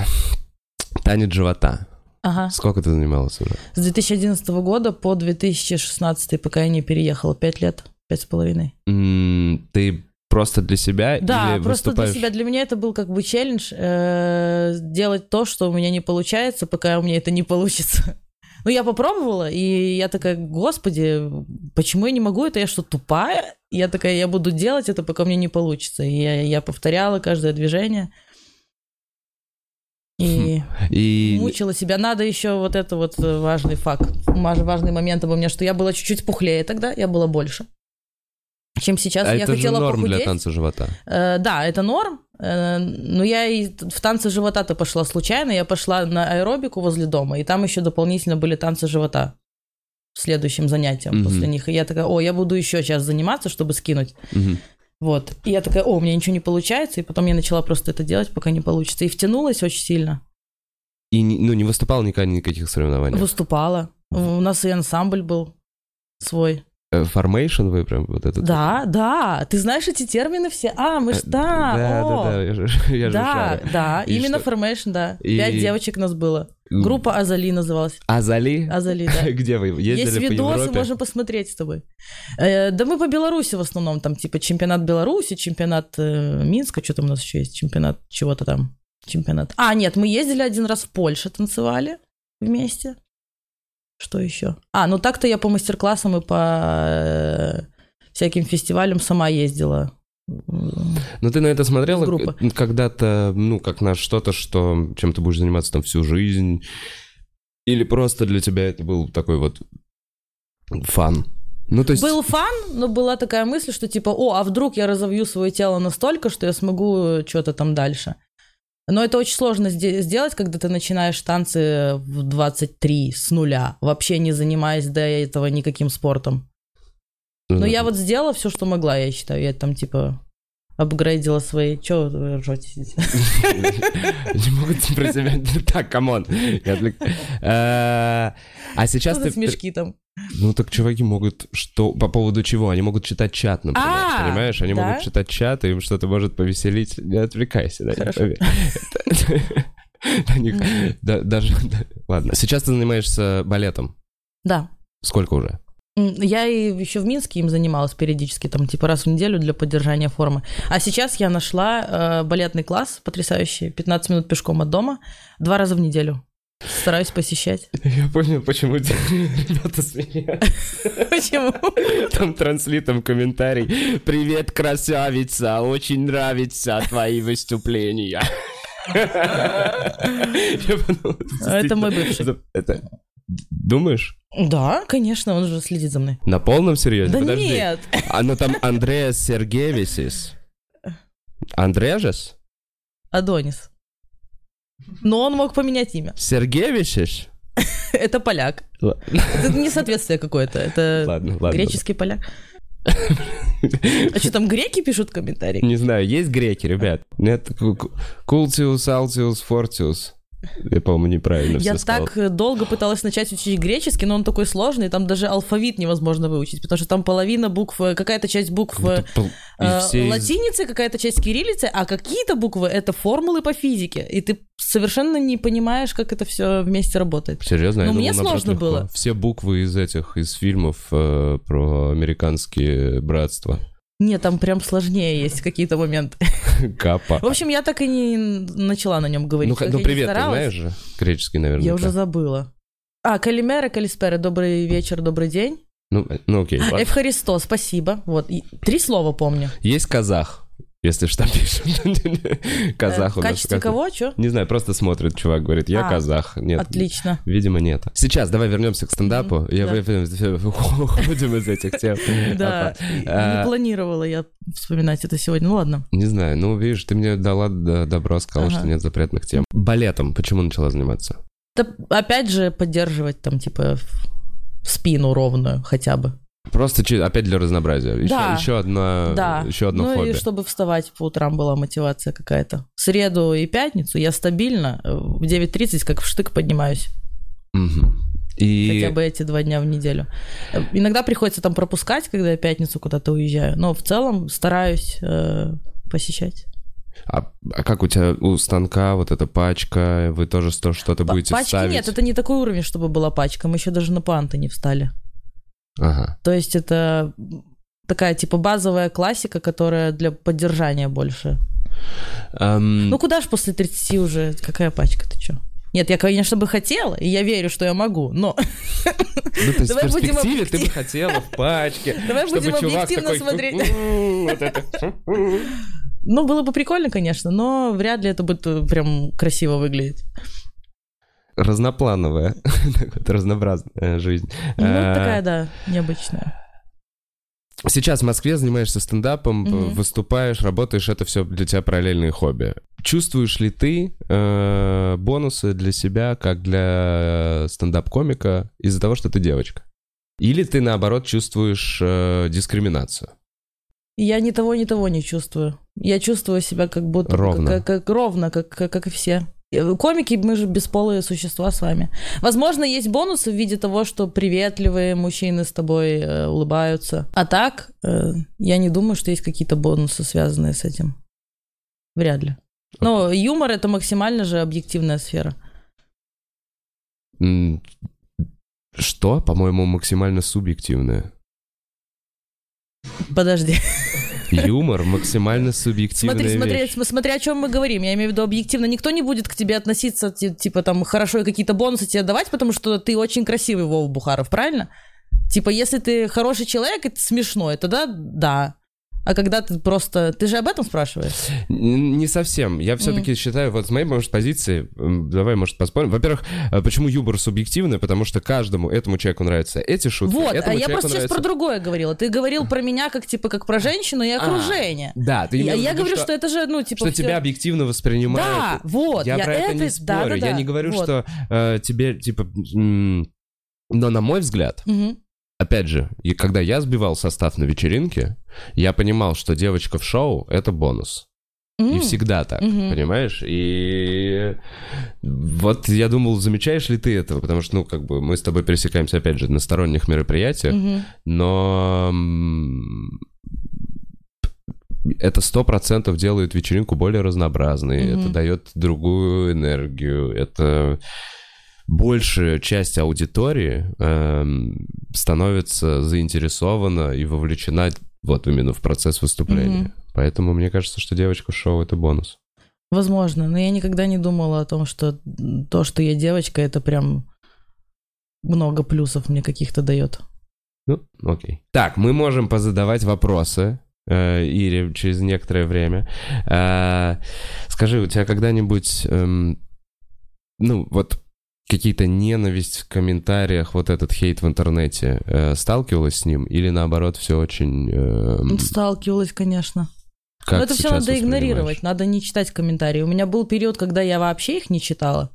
танец живота. Ага. Сколько ты занималась уже? С 2011 года по 2016, пока я не переехала. Пять лет, пять с половиной. ты просто для себя да, или просто выступаешь... для себя. Для меня это был как бы челлендж э, делать то, что у меня не получается, пока у меня это не получится. [LAUGHS] Ну, я попробовала, и я такая, господи, почему я не могу это? Я что, тупая? Я такая, я буду делать это, пока меня не получится. И я, я повторяла каждое движение и, и мучила себя. Надо еще вот это вот важный факт, важный момент обо мне, что я была чуть-чуть пухлее тогда, я была больше, чем сейчас. А я это хотела же норм похудеть. для танца живота. Э, да, это норм. Э, но я и в танцы живота-то пошла случайно. Я пошла на аэробику возле дома, и там еще дополнительно были танцы живота следующим занятием mm-hmm. после них. И я такая, о, я буду еще сейчас заниматься, чтобы скинуть. Mm-hmm. Вот. И я такая, о, у меня ничего не получается, и потом я начала просто это делать, пока не получится. И втянулась очень сильно. И ну, не выступала никогда ни никаких соревнований? Выступала. У нас и ансамбль был свой. Formation вы прям вот этот? Да, да. Ты знаешь эти термины все? А, мы ж, э, да, Да, о. да, да, я же, [LAUGHS] я же Да, шарю. да, И именно что? formation, да. И- Пять девочек нас было. Группа Азали называлась. Азали? Азали, [LAUGHS] да. Где вы? Ездили Есть по видосы, Европе? можно посмотреть с тобой. Э, да мы по Беларуси в основном, там типа чемпионат Беларуси, чемпионат э, Минска, что там у нас еще есть, чемпионат чего-то там, чемпионат. А, нет, мы ездили один раз в Польше, танцевали вместе. Что еще? А, ну так-то я по мастер-классам и по э, всяким фестивалям сама ездила. Ну ты на это смотрела когда-то, ну, как на что-то, что чем ты будешь заниматься там всю жизнь? Или просто для тебя это был такой вот фан? Ну, то есть... Был фан, но была такая мысль, что типа, о, а вдруг я разовью свое тело настолько, что я смогу что-то там дальше. Но это очень сложно сде- сделать, когда ты начинаешь танцы в 23 с нуля, вообще не занимаясь до этого никаким спортом. Но я вот сделала все, что могла, я считаю. Я там типа апгрейдила свои... Че вы ржете? Не могут про себя... Так, come on. Э, А сейчас ты... смешки там? Ну так чуваки могут что... По поводу чего? Они могут читать чат, например, А, понимаешь? Они да? могут читать чат, им что-то может повеселить. Не отвлекайся, Хорошо. них да- Даже... Ладно. Сейчас ты занимаешься балетом. Да. Сколько уже? Я и еще в Минске им занималась периодически, там, типа, раз в неделю для поддержания формы. А сейчас я нашла э, балетный класс потрясающий, 15 минут пешком от дома, два раза в неделю. Стараюсь посещать. Я понял, почему ребята смеются. Почему? Там транслитом комментарий. Привет, красавица, очень нравятся твои выступления. Подумал, Это мой бывший. Думаешь? Да, конечно, он же следит за мной. На полном серьезе? Да Подожди. нет. А ну там Андреас Сергеевичис. Андрежес? Адонис. Но он мог поменять имя. Сергеевичиш? [LAUGHS] Это поляк. Это несоответствие какое-то. Это [LAUGHS] греческий поляк. А что там греки пишут комментарии? Не знаю, есть греки, ребят? Нет, Ку- Ку- Култиус, Алтиус, Фортиус. Я, по-моему, неправильно Я все сказал. так э, долго пыталась начать учить греческий, но он такой сложный, там даже алфавит невозможно выучить, потому что там половина букв, э, какая-то часть букв и э, все латиницы, какая-то часть кириллицы, а какие-то буквы это формулы по физике, и ты совершенно не понимаешь, как это все вместе работает. Серьезно? Я Ну, мне сложно было. Все буквы из этих, из фильмов э, про американские братства. Нет, там прям сложнее есть какие-то моменты. [LAUGHS] Капа. В общем, я так и не начала на нем говорить. Ну, ну привет, ты знаешь же? Греческий, наверное. Я уже забыла. А, Калимера, Калиспера, добрый вечер, добрый день. Ну, э, ну окей, ладно. Эвхаристо, спасибо. Вот, и три слова помню. Есть казах, если что [LAUGHS] пишут. Казах Э, у В нас. качестве кого, что? Не знаю, просто смотрит чувак, говорит, я А, казах. Нет, Отлично. видимо, нет. Сейчас, давай вернемся к стендапу. Я да. [LAUGHS] уходим из этих тем. [LAUGHS] Да, А, не планировала я вспоминать это сегодня. Ну ладно. Не знаю, ну, видишь, ты мне дала добро, сказала, что нет запретных тем. Балетом почему начала заниматься? Да, опять же, поддерживать там, типа, спину ровную хотя бы. Просто опять для разнообразия. Еще, Да. еще одна, да. еще одно ну хобби. и чтобы вставать по утрам была мотивация какая-то. В среду и пятницу я стабильно э, в 9.30 как в штык поднимаюсь. Мгм. И Хотя бы эти два дня в неделю. Э, Иногда приходится там пропускать, когда я пятницу куда-то уезжаю. Но в целом стараюсь э, посещать. а, а как у тебя у станка вот эта пачка, вы тоже что-то будете Пачки ставить? нет, это не такой уровень, чтобы была пачка. Мы еще даже на панты не встали. Ага. То есть это такая типа базовая классика, которая для поддержания больше. Ам, Ну куда ж после 30 уже, какая пачка, ты чё? Нет, я, конечно, бы хотела, и я верю, что я могу, но [LAUGHS] ну, то есть давай в будем перспективе ты бы хотела в пачке, [LAUGHS] Давай будем объективно такой, смотреть. «М, вот это». ну было бы прикольно, конечно, но вряд ли это будет э, прям красиво выглядеть. Разноплановая, [LAUGHS] разнообразная жизнь. Ну А, такая, да, необычная. Сейчас в Москве занимаешься стендапом, Мгм. выступаешь, работаешь, это все для тебя параллельные хобби. Чувствуешь ли ты э, бонусы для себя, как для стендап-комика, из-за того, что ты девочка? Или ты, наоборот, чувствуешь э, дискриминацию? Я ни того, ни того не чувствую. Я чувствую себя как будто Ровно. Как, как- ровно, как, как, как и все. Э, Комики, мы же бесполые существа с вами. Возможно, есть бонусы в виде того, что приветливые мужчины с тобой э, улыбаются. А так, э, я не думаю, что есть какие-то бонусы, связанные с этим. Вряд ли. Но юмор это максимально же объективная сфера. Что, по-моему, максимально субъективное? Подожди. Юмор максимально субъективная Смотри, смотри, вещь. см- смотри, о чем мы говорим. Я имею в виду объективно. Никто не будет к тебе относиться, ти- типа, там, хорошо и какие-то бонусы тебе давать, потому что ты очень красивый, Вова Бухаров, правильно? Типа, если ты хороший человек, это смешно, тогда да. А когда ты просто... Ты же об этом спрашиваешь? Не совсем. Я все-таки считаю, вот с моей, может, позиции, давай, может, поспорим. Во-первых, э, почему юмор субъективный? Потому что каждому этому человеку нравятся эти шутки, вот, а я просто сейчас нравится... про другое говорила. Ты говорил про меня как, типа, как про женщину и окружение. Да, ты Я, я говорю, что... это же, ну, типа, что всё- тебя объективно воспринимают. Да, вот. я, про это, не да, спорю. да, я да, не говорю, вот. что э, тебе, типа... м, Но на мой взгляд, Мгм. Опять же, и когда я сбивал состав на вечеринке, я понимал, что девочка в шоу — это бонус. И М. всегда так, Мгм. понимаешь? И вот я думал, замечаешь ли ты этого? Потому что, ну, как бы мы с тобой пересекаемся, опять же, на сторонних мероприятиях, Мгм. но это сто процентов делает вечеринку более разнообразной, Мгм. это дает другую энергию, это большая часть аудитории эм, становится заинтересована и вовлечена вот именно в процесс выступления. Мгм. Поэтому мне кажется, что девочка шоу это бонус. Возможно, но я никогда не думала о том, что то, что я девочка, это прям много плюсов мне каких-то дает. Ну, окей. Так, мы можем позадавать вопросы э, Ире через некоторое время. Э, скажи, у тебя когда-нибудь, эм, ну, вот какие-то ненависть в комментариях, вот этот хейт в интернете, э, сталкивалась с ним? Или наоборот, все очень... эм, Сталкивалась, конечно. как Но это все надо игнорировать, надо не читать комментарии. У меня был период, когда я вообще их не читала.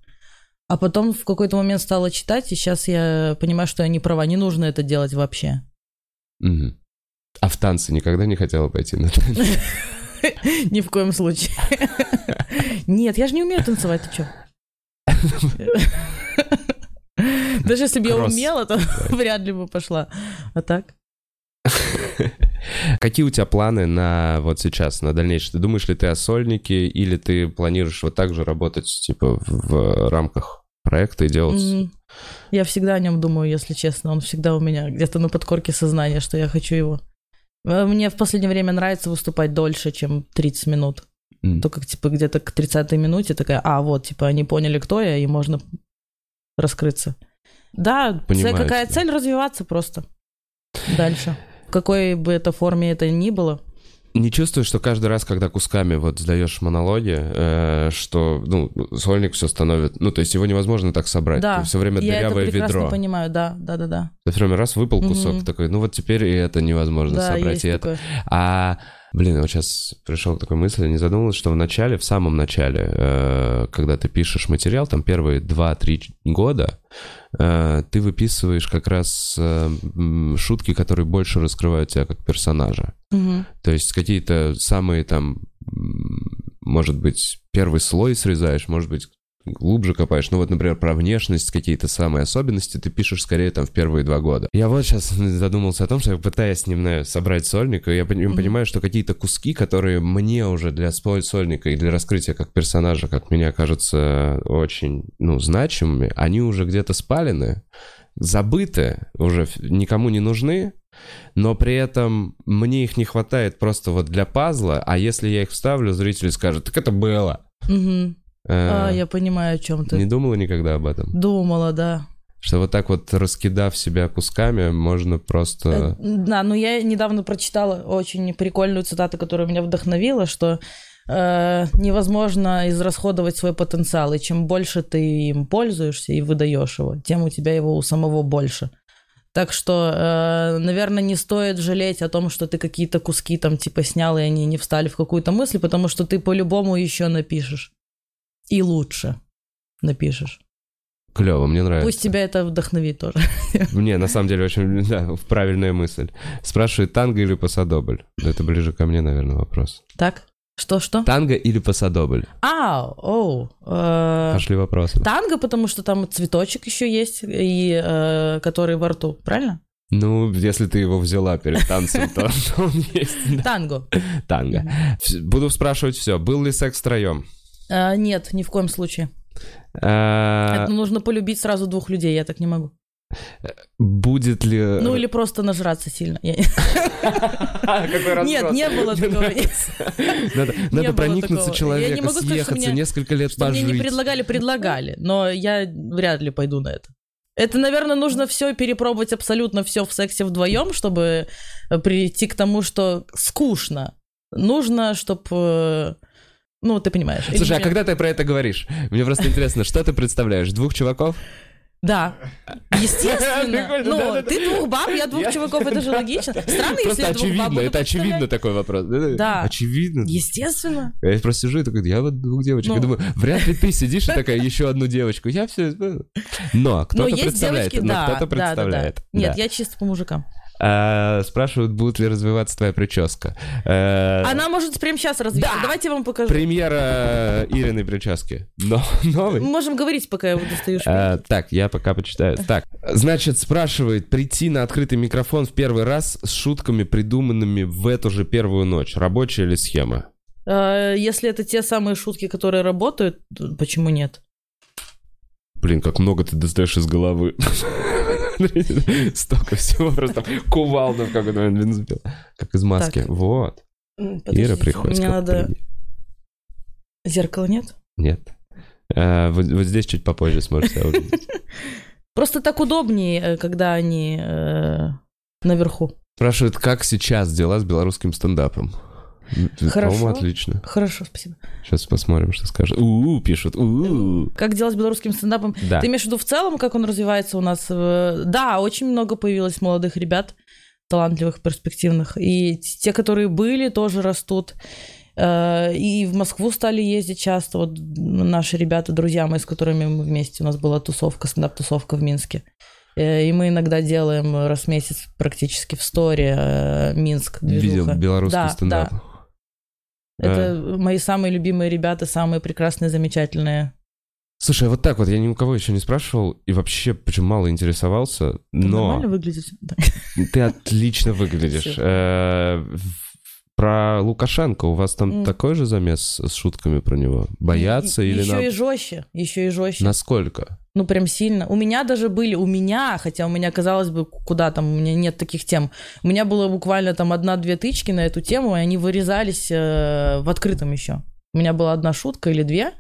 А потом в какой-то момент стала читать, и сейчас я понимаю, что я не права, не нужно это делать вообще. Мгм. А в танцы никогда не хотела пойти на танцы? [LAUGHS] Ни в коем случае. [LAUGHS] Нет, я же не умею танцевать, ты чё? [LAUGHS] [LAUGHS] Даже если бы я умела, то [LAUGHS] вряд ли бы пошла. А так? [LAUGHS] Какие у тебя планы на вот сейчас, на дальнейшее? Ты думаешь ли ты о сольнике, или ты планируешь вот так же работать, типа, в рамках проекта и делать... Мгм. Я всегда о нем думаю, если честно. Он всегда у меня где-то на подкорке сознания, что я хочу его. Э, Мне в последнее время нравится выступать дольше, чем 30 минут. М. Только типа где-то к 30 минуте такая, а вот, типа, они поняли, кто я, и можно раскрыться. Да, Понимаю цель- какая цель развиваться просто дальше. В какой бы это форме это ни было. Не чувствуешь, что каждый раз, когда кусками вот сдаешь монологи, э, что, ну, сольник все становится... Ну, то есть его невозможно так собрать. Да, все время я это дырявое прекрасно ведро. понимаю, да, да, да, да. Все время раз выпал кусок, Мгм. такой, ну вот теперь и это невозможно Да, собрать, есть и это. такое. А, блин, вот сейчас пришел к такой мысли, не задумывался, что в начале, в самом начале, э, когда ты пишешь материал, там первые 2-3 года, э, ты выписываешь как раз э, шутки, которые больше раскрывают тебя как персонажа. Мгм. То есть какие-то самые там, может быть, первый слой срезаешь, может быть, глубже копаешь. Ну вот, например, про внешность, какие-то самые особенности ты пишешь скорее там в первые два года. Я вот сейчас [LAUGHS] задумался о том, что я пытаюсь немного собрать сольник, и я Мгм. понимаю, что какие-то куски, которые мне уже для сольника и для раскрытия как персонажа, как мне кажется, очень, ну, значимыми, они уже где-то спалены, забыты, уже никому не нужны, но при этом мне их не хватает просто вот для пазла, а если я их вставлю, зрители скажут, так это было. Мгм. Э, А, я понимаю, о чем ты. Не думала никогда об этом? Думала, да. Что вот так вот раскидав себя кусками, можно просто... Э, Да, но я недавно прочитала очень прикольную цитату, которая меня вдохновила, что э, невозможно израсходовать свой потенциал, и чем больше ты им пользуешься и выдаешь его, тем у тебя его у самого больше. Так что, э, наверное, не стоит жалеть о том, что ты какие-то куски там типа снял, и они не встали в какую-то мысль, потому что ты по-любому еще напишешь. И лучше напишешь. Клево, мне нравится. Пусть тебя это вдохновит тоже. Мне, на самом деле, очень да, правильная мысль. Спрашивает, танго или пасадобль? Это ближе ко мне, наверное, вопрос. Так? Что-что? Танго или пасадобль? А, оу. э, Пошли вопросы. Танго, потому что там цветочек еще есть, и э, который во рту, правильно? Ну, если ты его взяла перед танцем, то [LAUGHS] он есть. Танго. Танго. Буду спрашивать все. Был ли секс втроем? Э, нет, ни в коем случае. А, Это нужно полюбить сразу двух людей, я так не могу. Будет ли... Ну или просто нажраться сильно. [LAUGHS] Нет, не было такого. Надо, проникнуться что съехаться, несколько лет Что мне пожить. не предлагали, предлагали, но я вряд ли пойду на это. Это, наверное, нужно все перепробовать абсолютно все в сексе вдвоем, чтобы э, прийти к тому, что скучно. Нужно, чтобы... Ну, ты понимаешь. Слушай, а элемент- когда ты про это говоришь? Мне просто интересно, что ты представляешь? Двух чуваков? Да. [LAUGHS] Естественно. Ну, ты двух баб, я двух Я- чуваков, это же логично. [LAUGHS] Странно, если я двух баб очевидно, буду это очевидно такой вопрос. Да. Очевидно. Естественно. Я просто сижу и такой, я вот двух девочек. Ну. Я думаю, вряд ли ты сидишь и такая, еще одну девочку. Я все... Но Но кто-то представляет. девочки, но кто-то представляет. Нет, я чисто по мужикам. А, Спрашивают, будет ли развиваться твоя прическа. Э, Она может прямо сейчас развиться. Да. Давайте я вам покажу. Премьера Ириной прически. Но, Мы новый. можем говорить, пока я его достаю. Так, я пока почитаю. Так, значит, спрашивает, прийти на открытый микрофон в первый раз с шутками, придуманными в эту же первую ночь. Рабочая ли схема? Э, Если это те самые шутки, которые работают, почему нет? Блин, как много ты достаешь из головы. [LAUGHS] Столько всего, просто кувалда в какой-то момент бензопила. Как из маски. Так. Вот. Ира приходит. Мне надо... при- Зеркала нет? Нет. А, вот, вот здесь чуть попозже сможете увидеть. [LAUGHS] Просто так удобнее, э, когда они э, наверху. Спрашивают, как сейчас дела с белорусским стендапом? Хорошо. Отлично. Хорошо, спасибо. Сейчас посмотрим, что скажут. У-у, пишут. У-у. Как дела с белорусским стендапом? Да. Ты имеешь в виду в целом, как он развивается у нас? э, Да, очень много появилось молодых ребят, талантливых, перспективных. И те, которые были, тоже растут. Э, и в Москву стали ездить часто. Вот наши ребята, друзья мои, с которыми мы вместе, у нас была тусовка, стендап-тусовка в Минске. Э, и мы иногда делаем раз в месяц практически в сторе Минск. Движуха. Видел белорусский Да, стендап. да. Это мои самые любимые ребята, самые прекрасные, замечательные. Слушай, а вот так вот я ни у кого еще не спрашивал и вообще почему мало интересовался, Ты но нормально выглядишь? [LAUGHS] Ты отлично выглядишь. Э, Про Лукашенко у вас там такой же замес с шутками про него? Боятся или еще на- и жестче, еще и жестче. насколько? Ну, прям сильно. У меня даже были, у меня, хотя у меня, казалось бы, куда там, у меня нет таких тем. У меня было буквально там одна-две тычки на эту тему, и они вырезались э, в открытом еще. У меня была одна шутка или две,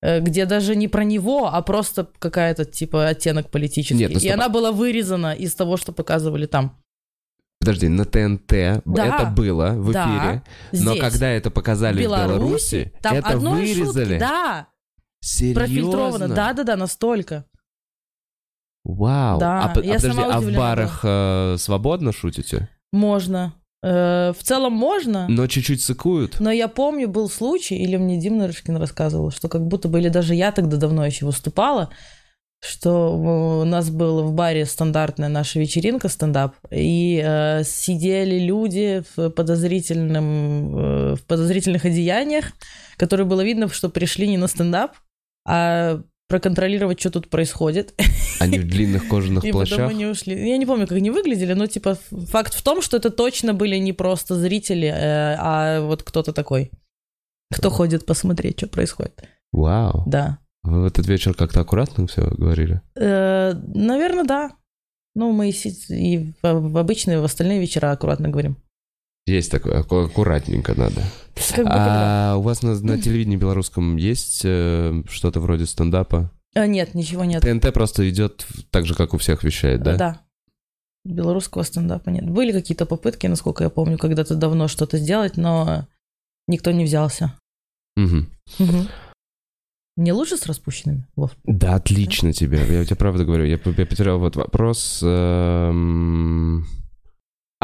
э, где даже не про него, а просто какая-то, типа, оттенок политический. Нет, ну, и она была вырезана из того, что показывали там. Подожди, на ТНТ Да. это было в Да. эфире, но Здесь. когда это показали в Беларуси, там это одной вырезали. шутки, да, Серьезно? профильтровано, да-да-да, настолько. Вау. Да, а, по- я а подожди, а в барах э, свободно шутите? Можно. Э, в целом можно. Но чуть-чуть сыкуют? Но я помню, был случай, или мне Дим Нарышкин рассказывал, что как будто бы, или даже я тогда давно еще выступала, что у нас была в баре стандартная наша вечеринка стендап, и э, сидели люди в подозрительном, э, в подозрительных одеяниях, которые было видно, что пришли не на стендап, а проконтролировать, что тут происходит. [LAUGHS] Они в длинных кожаных И потом плащах? они ушли. Я не помню, как они выглядели, но типа факт в том, что это точно были не просто зрители, э, а вот кто-то такой, кто ходит посмотреть, что происходит. Вау. Да. Вы в этот вечер как-то аккуратно все говорили? наверное, да. Ну, мы и, в обычные, в остальные вечера аккуратно говорим. Есть такое, аккуратненько надо. А у вас на, на телевидении белорусском есть э, что-то вроде стендапа? А, нет, ничего нет. ТНТ просто идет так же, как у всех вещает, да? Да. Белорусского стендапа нет. Были какие-то попытки, насколько я помню, когда-то давно что-то сделать, но никто не взялся. Мгм. Мгм. Мне лучше с распущенными, Вов? Да, отлично тебе. Я тебе правда говорю. Я, я потерял вот вопрос. эм,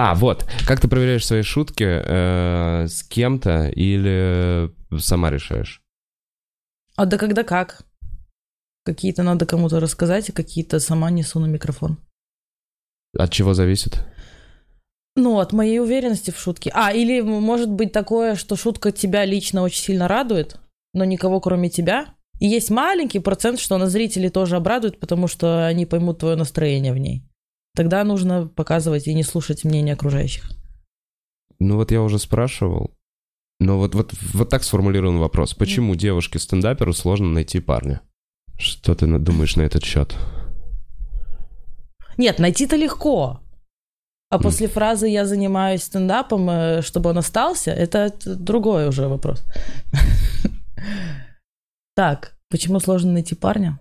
А, вот. Как ты проверяешь свои шутки э, с кем-то или сама решаешь? А да когда как? Какие-то надо кому-то рассказать, а какие-то сама несу на микрофон. От чего зависит? Ну, от моей уверенности в шутке. А, или может быть такое, что шутка тебя лично очень сильно радует, но никого кроме тебя. И есть маленький процент, что она зрителей тоже обрадует, потому что они поймут твое настроение в ней. Тогда нужно показывать и не слушать мнение окружающих. Ну вот я уже спрашивал. Но вот, вот, вот так сформулирован вопрос. Почему девушке-стендаперу сложно найти парня? Что ты думаешь на этот счет? Нет, найти-то легко. А М. после фразы «я занимаюсь стендапом», э, чтобы он остался, это другой уже вопрос. [LAUGHS] Так, почему сложно найти парня?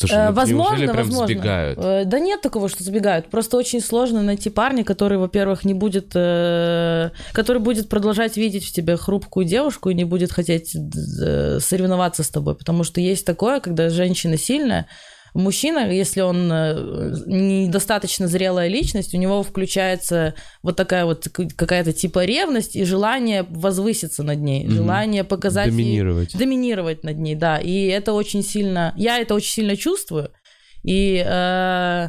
Слушай, Э, ну, возможно, прям возможно. сбегают? Э, Да нет такого, что сбегают. Просто очень сложно найти парня, который, во-первых, не будет, э, который будет продолжать видеть в тебе хрупкую девушку и не будет хотеть э, соревноваться с тобой, потому что есть такое, когда женщина сильная, мужчина, если он э, недостаточно зрелая личность, у него включается вот такая вот какая-то типа ревность и желание возвыситься над ней, Мгм. желание показать ей- Доминировать. доминировать над ней, да. И это очень сильно, я это очень сильно чувствую. И э,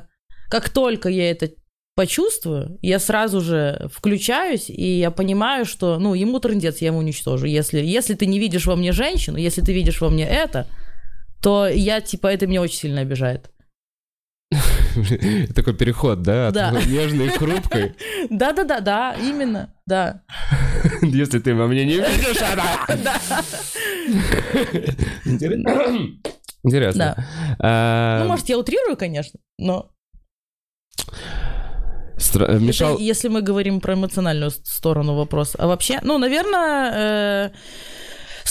как только я это почувствую, я сразу же включаюсь, и я понимаю, что, ну, ему трындец, я его уничтожу. Если, если ты не видишь во мне женщину, если ты видишь во мне это, то я, типа, это меня очень сильно обижает. Такой переход, да? От Да. нежной к хрупкой. [LAUGHS] Да-да-да-да, именно, да. [LAUGHS] Если ты во мне не [LAUGHS] видишь, она... Интерес- Интересно. Да. А, Ну, может, я утрирую, конечно, но стра- Мешал... Это если мы говорим про эмоциональную сторону вопроса. А вообще, ну, наверное, э,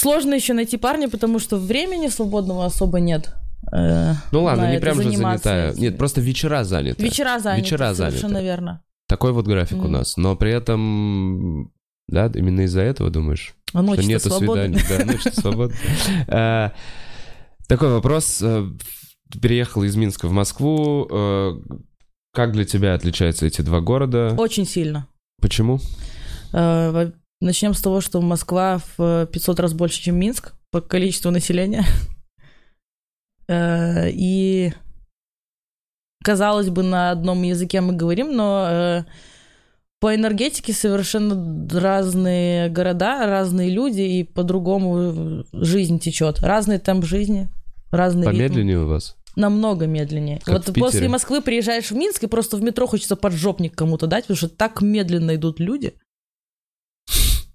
сложно еще найти парня, потому что времени свободного особо нет. э, Ну ладно, не прям же занятая. Нет, просто вечера заняты. Вечера заняты, вечера совершенно заняты. верно. Такой вот график у Мгм. нас. Но при этом... Да, именно из-за этого думаешь? А ночь что нету свободна. свиданий. Да, ночь [LAUGHS] свободна. А, Такой вопрос. Э, Переехал из Минска в Москву. Э, Как для тебя отличаются эти два города? Очень сильно. Почему? Э, начнем с того, что Москва в 500 раз больше, чем Минск по количеству населения. [LAUGHS] Э, и казалось бы, на одном языке мы говорим, но э, по энергетике совершенно разные города, разные люди, и по-другому жизнь течет. Разный темп жизни, разный Помедленнее ритм. у вас? Намного медленнее. Как вот после Москвы приезжаешь в Минск, и просто в метро хочется поджопник кому-то дать, потому что так медленно идут люди.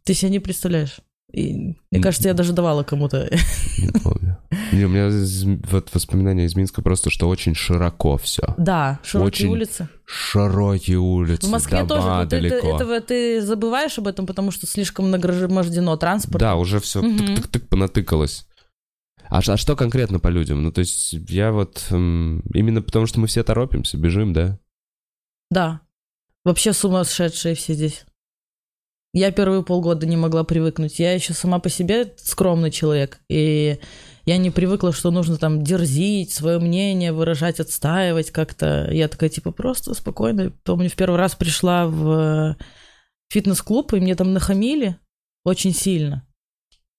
Ты себе не представляешь. И, мне кажется, я даже давала кому-то. Не помню. Не, у меня вот воспоминания из Минска просто, что очень широко все. Да, широкие Очень улицы. Широкие улицы, В Москве дома тоже. Вот это- далеко. этого ты забываешь об этом, потому что слишком нагромождено транспорт. Да, уже все Мгм. тык-тык-тык понатыкалось. А, а что конкретно по людям? Ну, то есть я вот... м, именно потому, что мы все торопимся, бежим, да? Да. Вообще сумасшедшие все здесь. Я первые полгода не могла привыкнуть. Я еще сама по себе скромный человек. И я не привыкла, что нужно там дерзить, свое мнение выражать, отстаивать как-то. Я такая, типа, просто спокойно. Помню, в первый раз пришла в фитнес-клуб, и мне там нахамили очень сильно.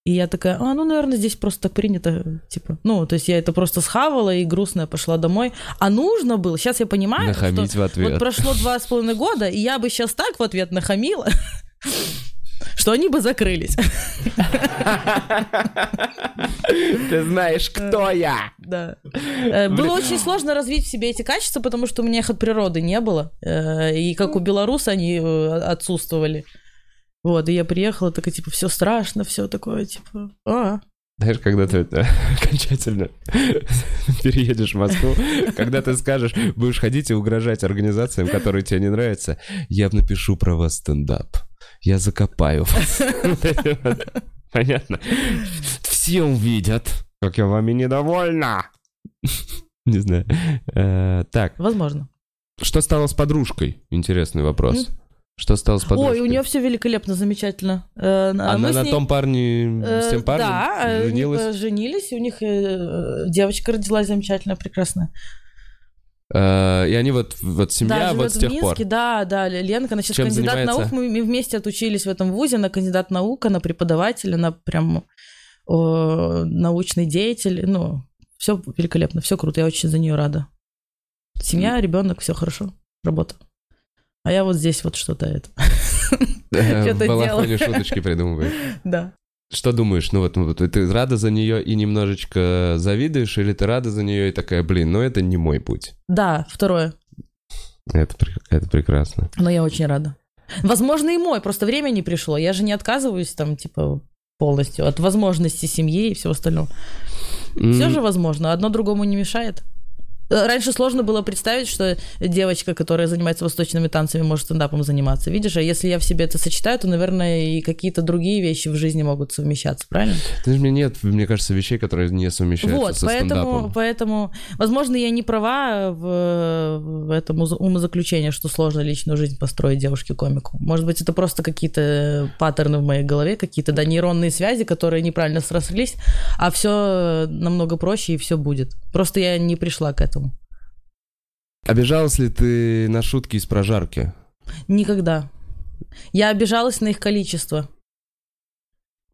И я такая, а, ну, наверное, здесь просто так принято, типа, ну, то есть я это просто схавала и грустная пошла домой. А нужно было, сейчас я понимаю, что Нахамить в ответ. вот прошло два с половиной года, и я бы сейчас так в ответ нахамила, [LAUGHS] что они бы закрылись. Ты знаешь, кто я? Да. Э, Было очень сложно развить в себе эти качества, потому что у меня их от природы не было. Э, И как у белоруса они э, отсутствовали. Вот, и я приехала, такая, типа, все страшно, все такое, типа, а, Знаешь, когда ты это, [LAUGHS] окончательно [LAUGHS] переедешь в Москву, когда ты скажешь, будешь ходить и угрожать организациям, которые тебе не нравятся, я напишу про вас стендап. Я закопаю вас. [LAUGHS] Понятно? Все увидят, как я вами недовольна. Не знаю. Э, Так, возможно. что стало с подружкой? Интересный вопрос. Что стало с Ой, подружкой? у нее все великолепно, замечательно. Э, Она мы с на ней- том парне, с Э, тем парнем Да, женилась? женились, и у них девочка родилась замечательная, прекрасная. Э, И они вот, вот семья да, вот с в тех Минске, пор. да, да, Ленка, она сейчас Чем кандидат занимается? наук, мы, вместе отучились в этом вузе, она кандидат наук, она преподаватель, она прям о, научный деятель, ну, все великолепно, все круто, я очень за нее рада. Семья, ребенок, все хорошо, работа. А я вот здесь вот что-то это, Э, [LAUGHS] Что-то В делаю. шуточки придумываешь. [LAUGHS] да. Что думаешь? Ну вот, ну вот ты рада за нее и немножечко завидуешь, или ты рада за нее и такая, блин, ну это не мой путь. Да, второе, Это, это прекрасно. но я очень рада. Возможно, и мой, просто время не пришло, я же не отказываюсь там, типа, полностью от возможности семьи и всего остального. Все М, же возможно, одно другому не мешает. Э, Раньше сложно было представить, что девочка, которая занимается восточными танцами, может стендапом заниматься. Видишь, а если я в себе это сочетаю, то, наверное, и какие-то другие вещи в жизни могут совмещаться, правильно? Ты у меня нет, мне кажется, вещей, которые не совмещаются вот, со поэтому, стендапом. поэтому, возможно, я не права в, в этом умозаключении, что сложно личную жизнь построить девушке-комику. Может быть, это просто какие-то паттерны в моей голове, какие-то да, нейронные связи, которые неправильно срослись, а все намного проще и все будет. Просто я не пришла к этому. Обижалась ли ты на шутки из прожарки? Никогда. Я обижалась на их количество.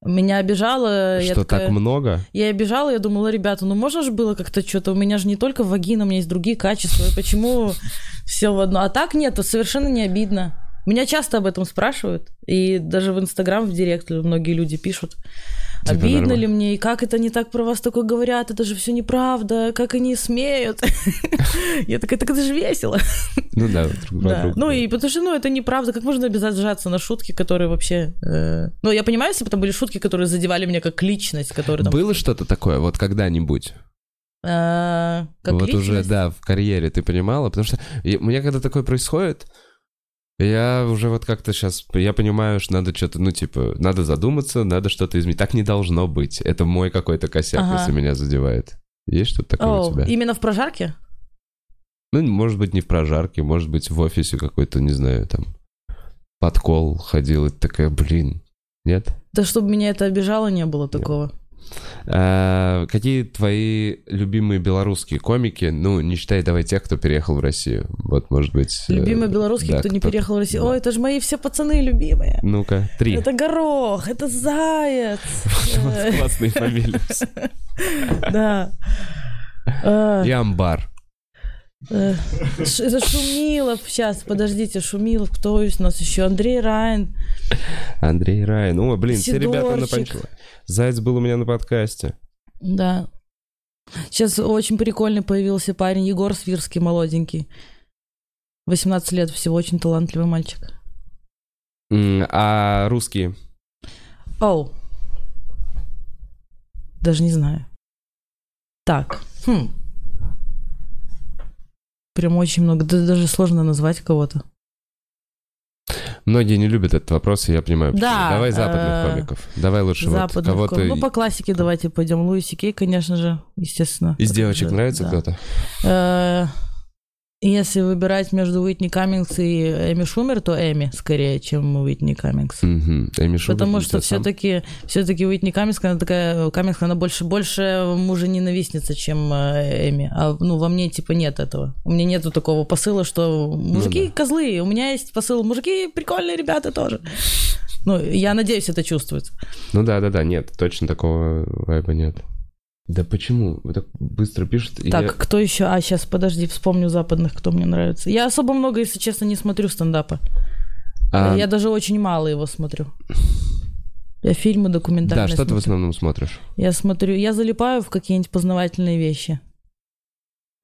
Меня обижало... я Что такая- так много? Я обижала, я думала, ребята, ну можно же было как-то что-то, у меня же не только вагина, у меня есть другие качества, и почему все в одно? А так нет, это совершенно не обидно. Меня часто об этом спрашивают, и даже в Инстаграм, в Директ многие люди пишут. Типа Обидно нормально. ли мне, и как это они так про вас такое говорят, это же все неправда, как они смеют. [LAUGHS] Я такая, так это же весело. Ну да, друг про друга. Ну и потому что, ну, это неправда. Как можно обижаться на шутки, которые вообще... э, Ну, я понимаю, если бы там были шутки, которые задевали меня как личность, которые там... Было что-то такое вот когда-нибудь? э, Как вот уже, да, в карьере ты понимала? Потому что у меня когда такое происходит, я уже вот как-то сейчас, я понимаю, что надо что-то, ну, типа, надо задуматься, надо что-то изменить. Так не должно быть. Это мой какой-то косяк, Ага. если меня задевает. Есть что-то такое О, у тебя? именно в прожарке? Ну, может быть, не в прожарке, может быть, в офисе какой-то, не знаю, там, подкол ходил, и такая, блин, нет? Да чтобы меня это обижало, не было такого. А, какие твои любимые белорусские комики? Ну, не считай, давай тех, кто переехал в Россию. Вот, может быть... э, Любимые белорусские, да, кто не кто- переехал в Россию. да. Ой, это же мои все пацаны любимые. Ну-ка, три. Это Горох, это Заяц. [LAUGHS] Э, Классные [LAUGHS] фамилии. Да. Э, И Амбар. э, Ш- Это Шумилов. Сейчас, подождите, Шумилов. Кто есть у нас еще? Андрей Райн. Андрей Райан. О, блин, все ребята на Сидорчик. панчлайне. Заяц был у меня на подкасте. Да. Сейчас очень прикольный появился парень Егор Свирский, молоденький. 18 лет всего, очень талантливый мальчик. А русские? Оу. Даже не знаю. Так. Хм. Прям очень много. Да, даже сложно назвать кого-то. Многие не любят этот вопрос, и я понимаю. почему. Да, Давай западных э, комиков. Давай лучше вот кого-то... Ну, по классике давайте пойдем. Луиси Кей, конечно же, естественно. Из девочек нравится кто-то? Если выбирать между Уитни Каммингс и Эми Шумер, то Эми скорее, чем Уитни Каммингс. Эми Шубер Потому что все-таки все-таки Уитни Каммингс, она такая, Каммингс, она больше, больше мужа ненавистница, чем э, Эми. А ну, во мне типа нет этого. У меня нету такого посыла, что мужики да. козлы. У меня есть посыл, мужики прикольные ребята тоже. Ну, я надеюсь, это чувствуется. Ну да-да-да, нет, точно такого вайба нет. Да почему? Вы так быстро пишете? Так, я- кто еще? А, сейчас, подожди, вспомню западных, кто мне нравится. Я особо много, если честно, не смотрю стендапа. А, Я даже очень мало его смотрю. Я фильмы Да, документальные что ты в смотрю. основном смотришь? Я смотрю, я залипаю в какие-нибудь познавательные вещи.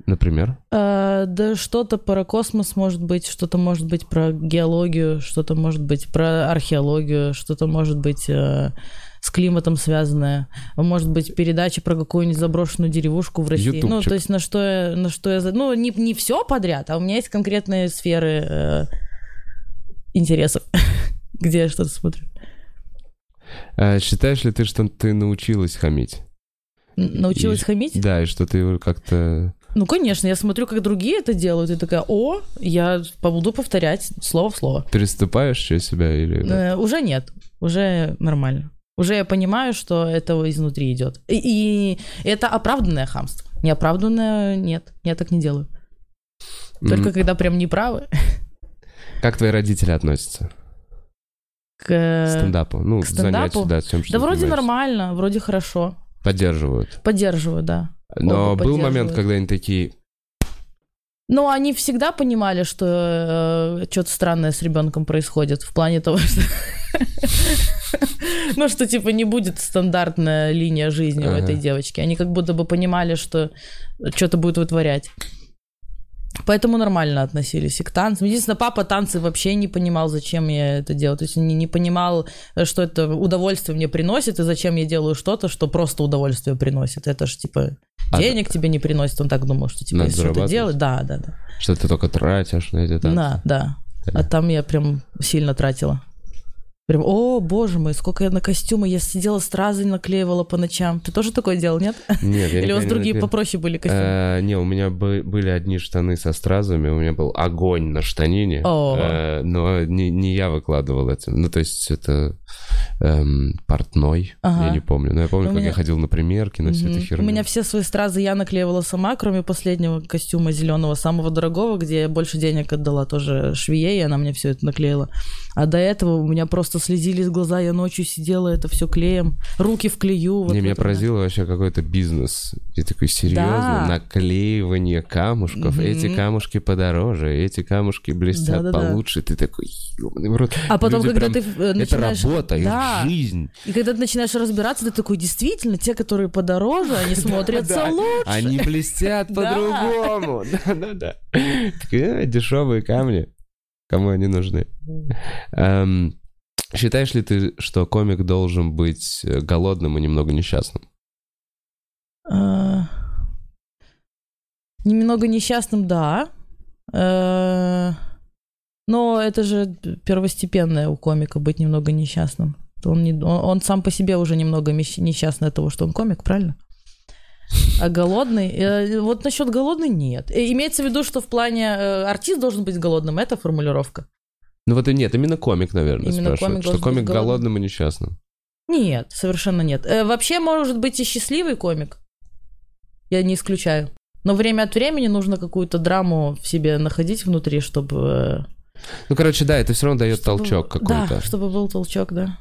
Например? А, да что-то про космос может быть, что-то может быть про геологию, что-то может быть про археологию, что-то может быть э, с климатом связанное, может быть передача про какую-нибудь заброшенную деревушку в России. Ну, Ютубчик. то есть на что я, на что я, ну не не все подряд, а у меня есть конкретные сферы э, интересов, [LAUGHS] где я что-то смотрю. А, считаешь ли ты, что ты научилась хамить? Научилась И- хамить? Да, и что ты как-то... Ну, конечно, я смотрю, как другие это делают, и такая, о, я буду повторять слово в слово. Переступаешь через себя или... Э, уже нет, уже нормально. Уже я понимаю, что это изнутри идет. И, и это оправданное хамство. Неоправданное нет, я так не делаю. Только М, когда прям неправы. Как твои родители относятся К... к стендапу? Ну, к стендапу? да, тем, что Да вроде занимаешься. нормально, вроде хорошо. Поддерживают. Поддерживаю, да. Но Оба был момент, поддерживают. когда они такие... Но они всегда понимали, что что-то странное с ребенком происходит в плане того, что... [LAUGHS] Ну, что, типа, не будет стандартная линия жизни у этой девочки. Они как будто бы понимали, что что-то будет вытворять. Поэтому нормально относились и к танцам. Единственное, папа танцы вообще не понимал, зачем я это делаю. То есть он не, не понимал, что это удовольствие мне приносит, и зачем я делаю что-то, что просто удовольствие приносит. Это же, типа, А, денег тебе не приносит. Он так думал, что, типа, если что-то делать... Да, да, да. Что ты только тратишь на эти танцы. Да, да. А там я прям сильно тратила. Прям, о, боже мой, сколько я на костюмы. Я сидела стразы наклеивала по ночам. Ты тоже такое делал, нет? Нет, я Или у вас другие наклеил. попроще были костюмы? Э, Не, у меня бы- были одни штаны со стразами, у меня был огонь на штанине, э, но не, не я выкладывал это. Ну, то есть это эм, портной, Ага. я не помню. Но я помню, У как меня- я ходил на примерки, на всю эту херню. У меня все свои стразы я наклеивала сама, кроме последнего костюма зеленого, самого дорогого, где я больше денег отдала тоже швее, и она мне все это наклеила. А до этого у меня просто слезились глаза, я ночью сидела, это все клеем, руки в клею. вот Не, меня это, да. поразило вообще какой-то бизнес. Я такой, серьезно? Да. Наклеивание камушков. Мгм. Эти камушки подороже, эти камушки блестят Да-да-да. получше. Ты такой, ёбаный в рот. А потом, Люди когда прям- ты э, Это начинаешь... работа, их Да. жизнь. И когда ты начинаешь разбираться, ты такой, действительно, те, которые подороже, они [LAUGHS] смотрятся лучше. Они блестят [LAUGHS] по-другому. [LAUGHS] Да-да-да. «А, Дешевые камни. Кому они нужны? Эм, Считаешь ли ты, что комик должен быть э, голодным и немного несчастным? А, Немного несчастным, да. Э, Но это же первостепенное у комика быть немного несчастным. Он, не, он, он сам по себе уже немного несчастный от того, что он комик, правильно? А голодный? э, Вот насчет голодный нет. Имеется в виду, что в плане э, артист должен быть голодным, это формулировка. Ну вот и нет, именно комик, наверное, Именно спрашивают. комик что комик голодным. голодным и несчастным. Нет, совершенно нет. Э, вообще, может быть, и счастливый комик. Я не исключаю. Но время от времени нужно какую-то драму в себе находить внутри, чтобы... Ну, короче, да, это все равно дает чтобы- толчок какой-то. Да, чтобы был толчок, да.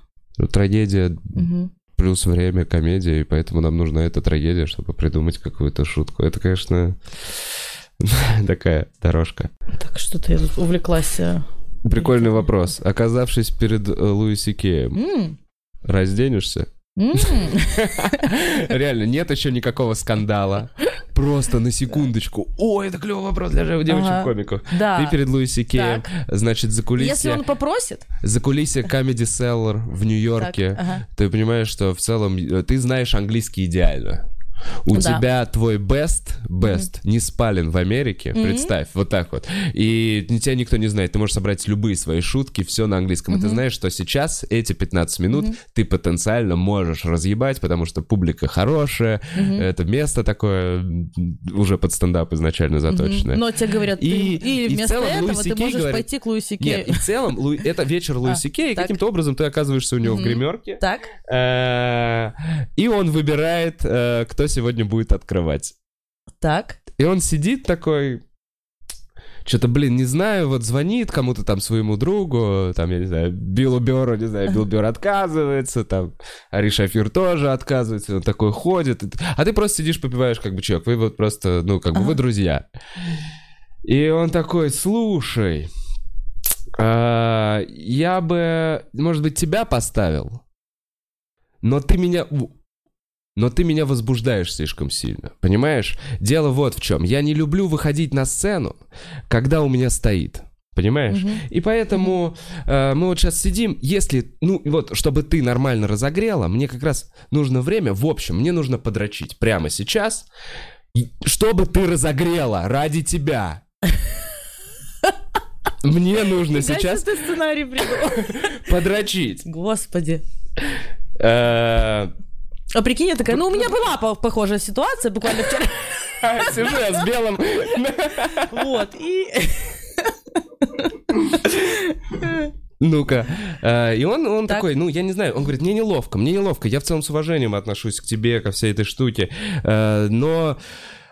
Трагедия Мгм. плюс время, комедия, и поэтому нам нужна эта трагедия, чтобы придумать какую-то шутку. Это, конечно, [LAUGHS] такая дорожка. Так что-то я тут увлеклась. э. Прикольный вопрос. Оказавшись перед э, Луиси Кеем, разденешься? [LAUGHS] Реально, нет еще никакого скандала. Просто на секундочку. О, это клевый вопрос для девочек-комиков. Да. Ты перед Луиси Кеем, значит, за Если кулисье, он попросит, за кулисье Comedy Cellar в Нью-Йорке, ты понимаешь, что в целом э, ты знаешь английский идеально. У Да. тебя твой best, best не спален в Америке, Мгм. представь, вот так вот. И тебя никто не знает, ты можешь собрать любые свои шутки, все на английском. И ты знаешь, что сейчас эти 15 минут ты потенциально можешь разъебать, потому что публика хорошая, это место такое уже под стендап изначально заточенное. но тебе говорят, ты- И- и в вместо целом этого Луиси ты Кей можешь говорит- пойти к Луиси Нет, Кею. и в целом Луи- это вечер Луиси Кей, и каким-то образом ты оказываешься у него в гримерке. Так, Э, И он выбирает, э, кто сегодня будет открывать. так. И он сидит такой... Что-то, блин, не знаю, вот звонит кому-то там своему другу, там, я не знаю, Биллу Бёру, не знаю, Билл Бёр отказывается, там, Ари Шафир тоже отказывается, он такой ходит. А ты просто сидишь, попиваешь, как бы, чувак, вы вот просто, ну, как бы, вы друзья. И он такой, слушай, а, я бы, может быть, тебя поставил, но ты меня... Но ты меня возбуждаешь слишком сильно, понимаешь? Дело вот в чем. Я не люблю выходить на сцену, когда у меня стоит. Понимаешь? И поэтому э, мы вот сейчас сидим, если, ну вот, чтобы ты нормально разогрела, мне как раз нужно время, в общем, мне нужно подрочить прямо сейчас, чтобы ты разогрела ради тебя. Мне нужно сейчас ты сценарий придумал. [LAUGHS] подрочить. Господи. А прикинь, я такая, ну у меня была по- похожая ситуация буквально вчера. [LAUGHS] Сижу я с белым Вот, и... Ну-ка. Э, И он, он Так. такой, ну, я не знаю, он говорит, мне неловко, мне неловко, я в целом с уважением отношусь к тебе, ко всей этой штуке, Э, но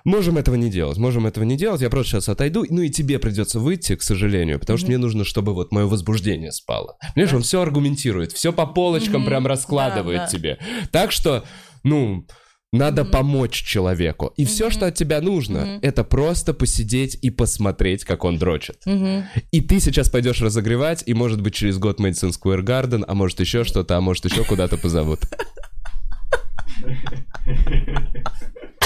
можем этого не делать, можем этого не делать, я просто сейчас отойду, ну и тебе придется выйти, к сожалению, потому что мне нужно, чтобы вот мое возбуждение спало. Понимаешь, он все аргументирует, все по полочкам прям раскладывает Да, да. тебе. Так что, ну... Надо помочь человеку. И все, что от тебя нужно, это просто посидеть и посмотреть, как он дрочит. И ты сейчас пойдешь разогревать, и, может быть, через год Мэдисон Сквер Гарден, а может еще что-то, а может еще куда-то позовут. [LAUGHS]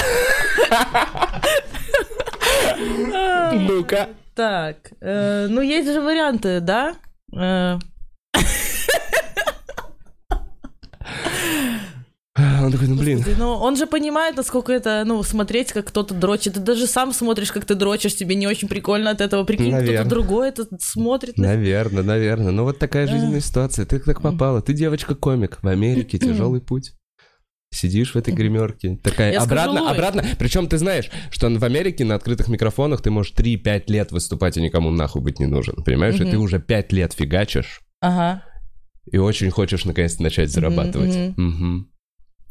[LAUGHS] Ну-ка. Так, э, ну есть же варианты, да? Э, Он такой, ну блин. Господи, ну он же понимает, насколько это, ну, смотреть, как кто-то дрочит. Ты даже сам смотришь, как ты дрочишь, тебе не очень прикольно от этого. Прикинь, кто-то другой это смотрит. на- Наверное, наверное. Ну вот такая жизненная ситуация. Ты так попала. Ты девочка-комик. В Америке тяжелый путь. Сидишь в этой гримерке. Такая Я скажу, обратно, Луи. обратно. Причем ты знаешь, что в Америке на открытых микрофонах ты можешь 3-5 лет выступать и никому нахуй быть не нужен. Понимаешь? И Мгм. ты уже 5 лет фигачишь. Ага. И очень хочешь наконец-то начать зарабатывать. мгм. Мгм.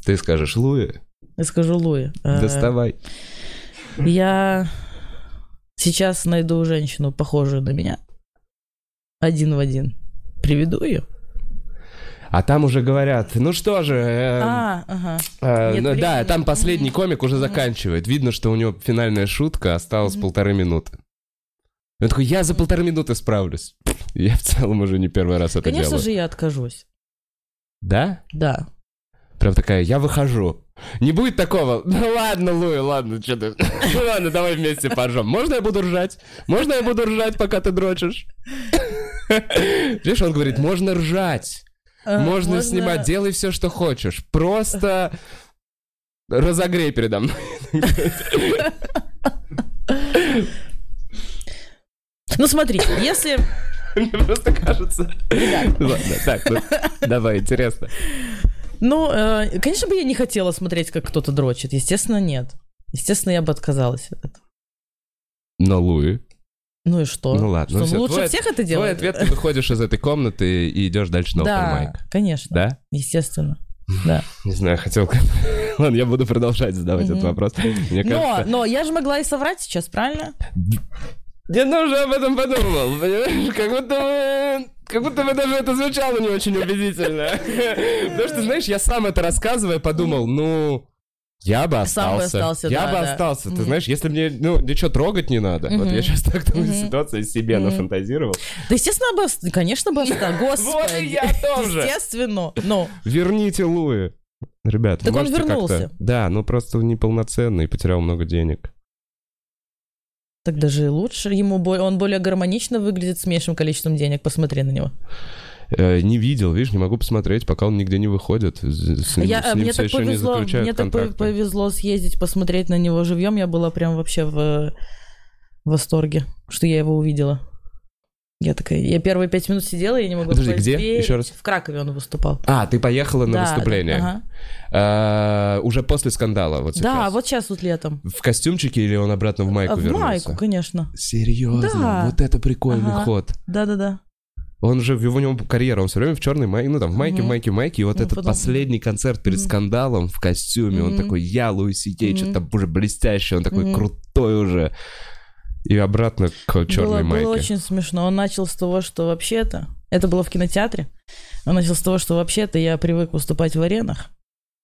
Ты скажешь, Луи, Я скажу Луи. э, доставай. Я сейчас найду женщину, похожую на меня. Один в один. Приведу ее. А там уже говорят, ну что же, э, А, ага. э, нет ну да, там последний комик уже заканчивает. Видно, что у него финальная шутка, осталось полторы минуты. Он такой, я за полторы минуты справлюсь. [LAUGHS] Я в целом уже не первый раз это Конечно делаю. же, я откажусь. Да? Да. Прям такая, я выхожу. Не будет такого, ну ладно, Луи, ладно, что ты, [LAUGHS] ну ладно, давай вместе поржем. Можно я буду ржать? Можно я буду ржать, пока ты дрочишь? [LAUGHS] Видишь, он говорит, можно ржать. Э, Можно, снимать, делай все, что хочешь. Просто разогрей передо мной. Ну смотри, если... Мне просто кажется. Ладно, так, ну, давай, интересно. Ну, э, конечно бы я не хотела смотреть, как кто-то дрочит. Естественно, нет. Естественно, я бы отказалась от этого. Но Луи, Ну и что? Ну ладно, Что, ну лучше твой- всех это твой делать? ответ, ты выходишь из этой комнаты и идешь дальше на open Да, mic. конечно. Да? Естественно. Да. Не знаю, хотел... [LAUGHS] Ладно, я буду продолжать задавать этот Мгм. вопрос. Мне Но, кажется... но я же могла и соврать сейчас, правильно? Я уже об этом подумал, понимаешь? Как будто бы... Как будто бы даже это звучало не очень убедительно. [LAUGHS] Потому что, знаешь, я сам это рассказывая подумал, ну... Я бы Сам бы остался. остался, я да, бы да. остался. Ты Мгм. знаешь, если мне, ну, ничего трогать не надо. Вот Мгм. я сейчас так такую Мгм. ситуацию себе Мгм. нафантазировал. Да, естественно, бы, конечно, бы осталось. Господи. [LAUGHS] Вот и я тоже. Естественно. Ну, Верните Луи. Ребят, Так он вернулся. Да, ну просто неполноценный, потерял много денег. так даже лучше. Ему он более гармонично выглядит с меньшим количеством денег. Посмотри на него. Э, не видел, видишь, не могу посмотреть, пока он нигде не выходит. С, ним, Я, с ним мне все так еще не повезло, заключают мне так контракты. повезло съездить, посмотреть на него живьем. Я была прям вообще в в восторге, что я его увидела. Я такая, я первые пять минут сидела, я не могла Подожди, где? поверить. Еще раз. В Кракове он выступал. А, ты поехала на Да, выступление. да, ага. Э, уже после скандала, вот сейчас. Да, вот сейчас вот летом. В костюмчике или он обратно в майку А, в вернулся? майку, конечно. Серьезно? Да. Вот это прикольный Ага. ход. Да-да-да. Он же, у него карьера, он все время в черной майке, ну там в майке, в майке, в майке, и вот Ну, этот потом- последний концерт перед скандалом в костюме, он такой, я Луиси Кей, Мгм. что-то уже блестящий, он такой крутой уже. И обратно к черной было, майке. было очень смешно. Он начал с того, что вообще-то... Это было в кинотеатре. Он начал с того, что вообще-то я привык выступать в аренах.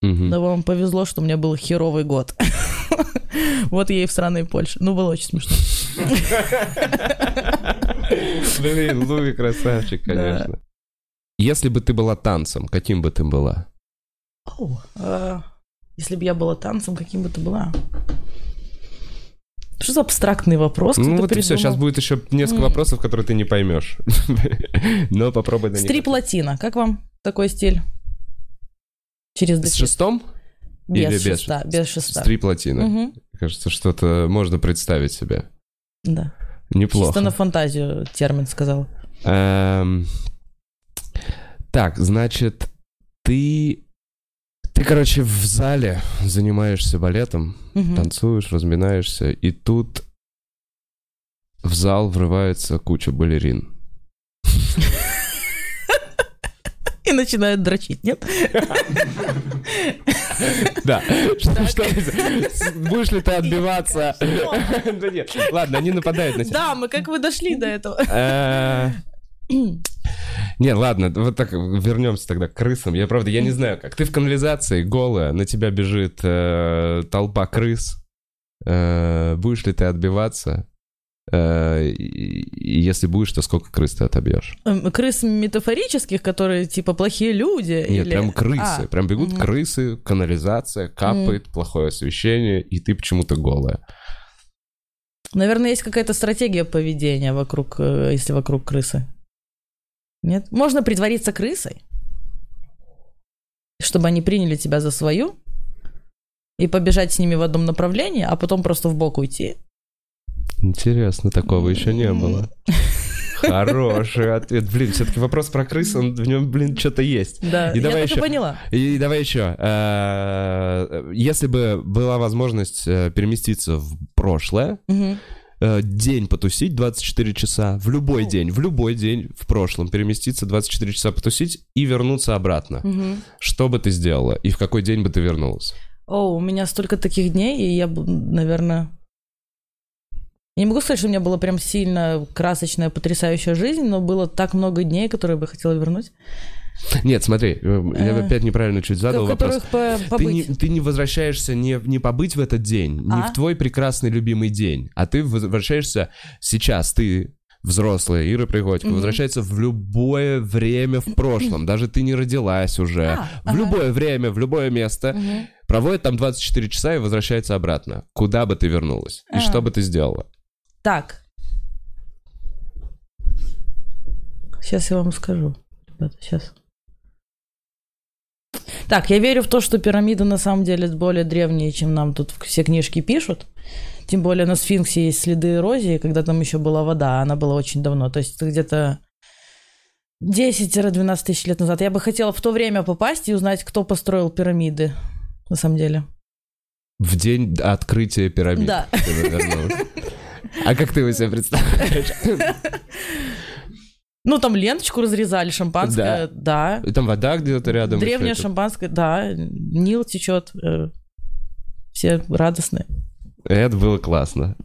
Но вам повезло, что у меня был херовый год. [LAUGHS] Вот я и в странной Польше. Ну, было очень смешно. [LAUGHS] [LAUGHS] Блин, Луи красавчик, конечно. Если бы ты была танцем, каким бы ты была? А, Если бы я была танцем, каким бы ты была? Что за абстрактный вопрос? Ну вот и все, придумал? сейчас будет еще несколько вопросов, которые ты не поймешь. [LAUGHS] Но попробуй на них. Стрип-латина. Как вам такой стиль? Через С шестом? Без или шеста. Без шеста. Стрип-латина. Мгм, Кажется, что-то можно представить себе. Да. Неплохо. Чисто на фантазию термин сказал. Эм, Так, значит, ты... Ты, короче, в зале занимаешься балетом, Мгм. танцуешь, разминаешься, и тут в зал врывается куча балерин. [LAUGHS] И начинают дрочить, нет? Да. Что- что это? Будешь ли ты отбиваться? Да нет. Ладно, они нападают на тебя. Да, мы как вы дошли до этого? Э, Не, ладно, вот так вернемся тогда к крысам. Я правда, я не знаю, как ты в канализации голая, на тебя бежит э, толпа крыс. Э, будешь ли ты отбиваться? Э, и, если будешь, то сколько крыс ты отобьешь? Эм, Крыс метафорических, которые типа плохие люди? Нет, или- прям крысы. А, Прям бегут мгм. крысы, канализация, капает, плохое освещение, и ты почему-то голая. Наверное, есть какая-то стратегия поведения вокруг, э, если вокруг крысы. Нет? Можно притвориться крысой, чтобы они приняли тебя за свою, и побежать с ними в одном направлении, а потом просто в бок уйти. Интересно, такого еще не было. Хороший ответ. Блин, все-таки вопрос про крыс, он, в нем, блин, что-то есть. Да, И я давай еще- и поняла. И давай еще. э, Если бы была возможность э, переместиться в прошлое, э, день потусить 24 часа, в любой день, в любой день в прошлом переместиться 24 часа потусить и вернуться обратно. Что бы ты сделала? И в какой день бы ты вернулась? О, у меня столько таких дней, и я, бы, наверное... Я не могу сказать, что у меня была прям сильно красочная, потрясающая жизнь, но было так много дней, которые я бы хотела вернуть. Нет, смотри, э, я Э, опять неправильно чуть задал вопрос. по- Ты не, ты не возвращаешься не, не побыть в этот день, не А? в твой прекрасный любимый день, а ты возвращаешься сейчас, ты взрослая Ира Пригодько, Мгм. возвращается в любое время в прошлом, [CLEARS THROAT] даже ты не родилась уже, А, в ага. любое время, в любое место, Мгм. проводит там 24 часа и возвращается обратно. Куда бы ты вернулась? И А. что бы ты сделала? Так. Сейчас я вам скажу. Ребята, сейчас. Так, я верю в то, что пирамиды на самом деле более древние, чем нам тут все книжки пишут. Тем более на сфинксе есть следы эрозии, когда там еще была вода, а она была очень давно. То есть это где-то 10-12 тысяч лет назад. Я бы хотела в то время попасть и узнать, кто построил пирамиды, на самом деле. В день открытия пирамид. Да. Ты. А как ты его себе представляешь? [LAUGHS] Ну, там ленточку разрезали, шампанское, да. И там вода где-то рядом. Это. шампанское, да. Нил течет. э, Все радостные. Это было классно.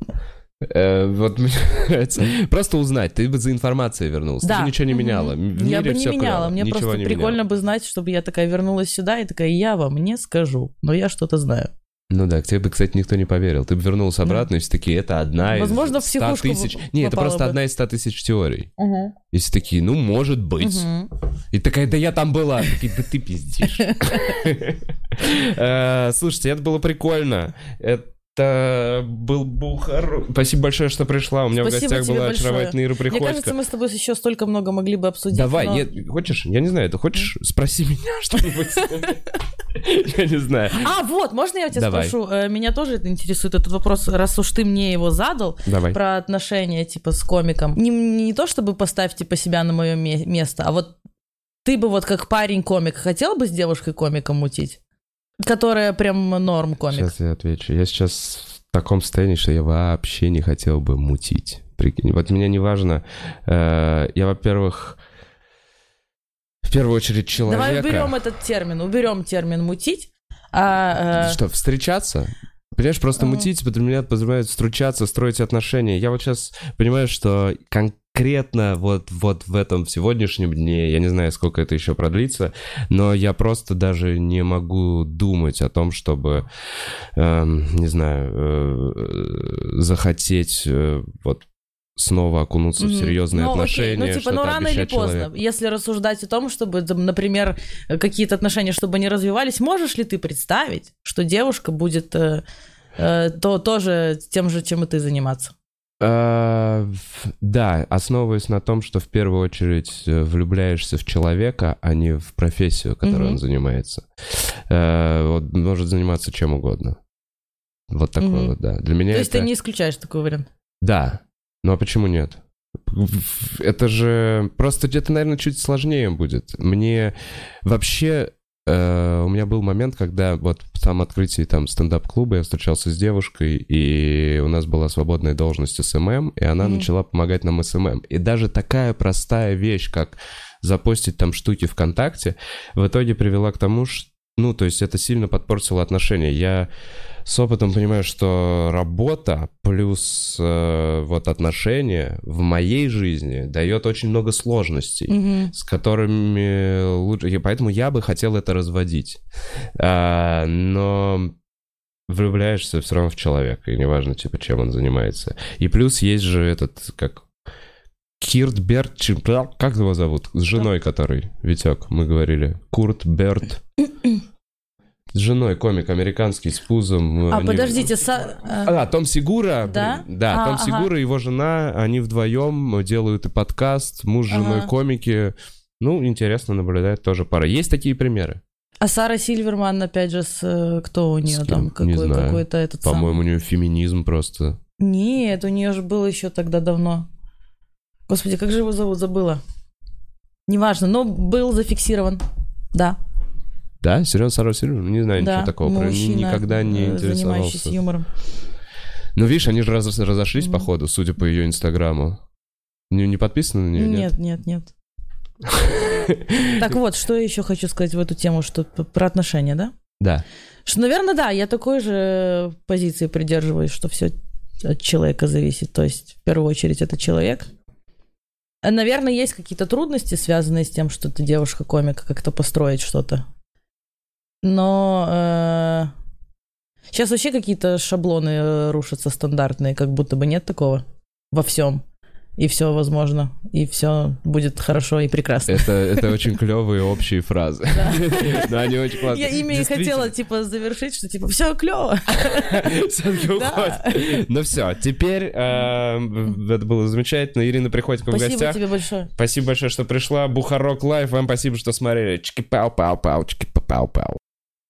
Э, вот мне [LAUGHS] нравится. Просто узнать, ты бы за информацией вернулся. Ты Да. бы ничего не меняла. В Я бы не меняла. Мне Ничего просто прикольно меняла. бы знать, чтобы я такая вернулась сюда и такая, я вам не скажу, но я что-то знаю. Ну да, к тебе бы, кстати, никто не поверил. Ты бы вернулся обратно, и все такие, это одна из Возможно, в 100 психушку тысяч... Не, это попала просто бы. одна из 100 тысяч теорий. И все такие, ну, может быть. Мгм. И такая, да я там была. Такие, да ты пиздишь. [LAUGHS] [LAUGHS] Э, Слушайте, это было прикольно. Это был Бухар. Спасибо большое, что пришла. У меня в Спасибо гостях тебе была большое. очаровательная Ира Мне кажется, Приходько. мы с тобой еще столько много могли бы обсудить. Давай, но- нет, хочешь? Я не знаю, ты хочешь? Спроси меня [LAUGHS] что-нибудь. Я не знаю. А, вот, можно я тебя спрошу? Э, Меня тоже это интересует, этот вопрос, раз уж ты мне его задал, Давай. про отношения, типа, с комиком. Не, не то, чтобы поставь, типа, себя на мое ме- место, а вот ты бы вот как парень-комик хотел бы с девушкой-комиком мутить? Которая прям норм комик. Сейчас я отвечу. Я сейчас в таком состоянии, что я вообще не хотел бы мутить. Прикинь. Вот меня не важно. э, Я, во-первых, в первую очередь человека... Давай уберем этот термин, уберем термин мутить. А, э, Что, встречаться? Понимаешь, просто мутить под меня подразумевает встречаться, строить отношения. Я вот сейчас понимаю, что конкретно вот, вот в этом сегодняшнем дне, я не знаю, сколько это еще продлится, но я просто даже не могу думать о том, чтобы, эм, не знаю, э, захотеть э, вот снова окунуться в Мгм. серьезные Ну, окей, отношения, Ну, типа, ну, рано или поздно, человеку. если рассуждать о том, чтобы, например, какие-то отношения, чтобы они развивались, можешь ли ты представить, что девушка будет э, э, то, тоже тем же, чем и ты заниматься? А, в- Да, основываясь на том, что в первую очередь э, влюбляешься в человека, а не в профессию, которой Мгм. он занимается. Вот может заниматься чем угодно. Вот такое Мгм. вот, да. Для меня То есть это... ты не исключаешь такой вариант? Да. Ну а почему нет? Это же просто где-то, наверное, чуть сложнее будет. Мне вообще э, у меня был момент, когда вот в самом открытии там стендап-клуба я встречался с девушкой, и у нас была свободная должность SMM, и она Мгм. начала помогать нам SMM. И даже такая простая вещь, как запостить там штуки ВКонтакте, в итоге привела к тому, что ну, то есть это сильно подпортило отношения. Я с опытом понимаю, что работа плюс э, вот отношения в моей жизни дает очень много сложностей, Мгм. с которыми лучше... и Поэтому я бы хотел это разводить. А, но влюбляешься все равно в человека, и неважно, типа, чем он занимается. И плюс есть же этот, как... Кирт Берт, как его зовут? С женой который, Витек, мы говорили. Курт Берт. С женой комик американский с пузом. А, Они- подождите, э, а, Том Сигура. Да? Да, А, Том ага. Сигура и его жена, они вдвоем делают и подкаст, муж с женой Ага. комики. Ну, интересно наблюдать тоже пара. Есть такие примеры? а Сара Сильверман, опять же, с э, кто у нее С там? кем? Не Какой, знаю. какой-то этот По-моему, у нее феминизм просто. Нет, у нее же было еще тогда давно. Господи, как же его зовут, забыла. Неважно, но был зафиксирован. Да, Да, серьезно, Сара Сильвер? Не знаю да. ничего такого. Про- ни- мужчина, никогда не э, занимающийся интересовался. юмором. Ну, видишь, они же раз- разошлись, Мгм. походу, судя по ее инстаграму. Не, не подписаны на нее? Нет, нет, нет. [LAUGHS] Так вот, что я еще хочу сказать в эту тему, что про отношения, да? Да. Что, наверное, да, я такой же позиции придерживаюсь, что все от человека зависит. То есть, в первую очередь, это человек. Наверное, есть какие-то трудности, связанные с тем, что ты девушка-комика, как-то построить что-то. Но сейчас вообще какие-то шаблоны э, рушатся стандартные, как будто бы нет такого во всем. И все возможно, и все будет хорошо и прекрасно. Это, это очень клевые общие фразы. Да, они очень классные. Я ими и хотела, типа, завершить, что, типа, все клево. Ну все, теперь э, это было замечательно. Ирина Приходько в Спасибо гостях. тебе большое. Спасибо большое, что пришла. Бухарок Лайв. Вам спасибо, что смотрели. Чики-пау-пау-пау, чики-пау-пау.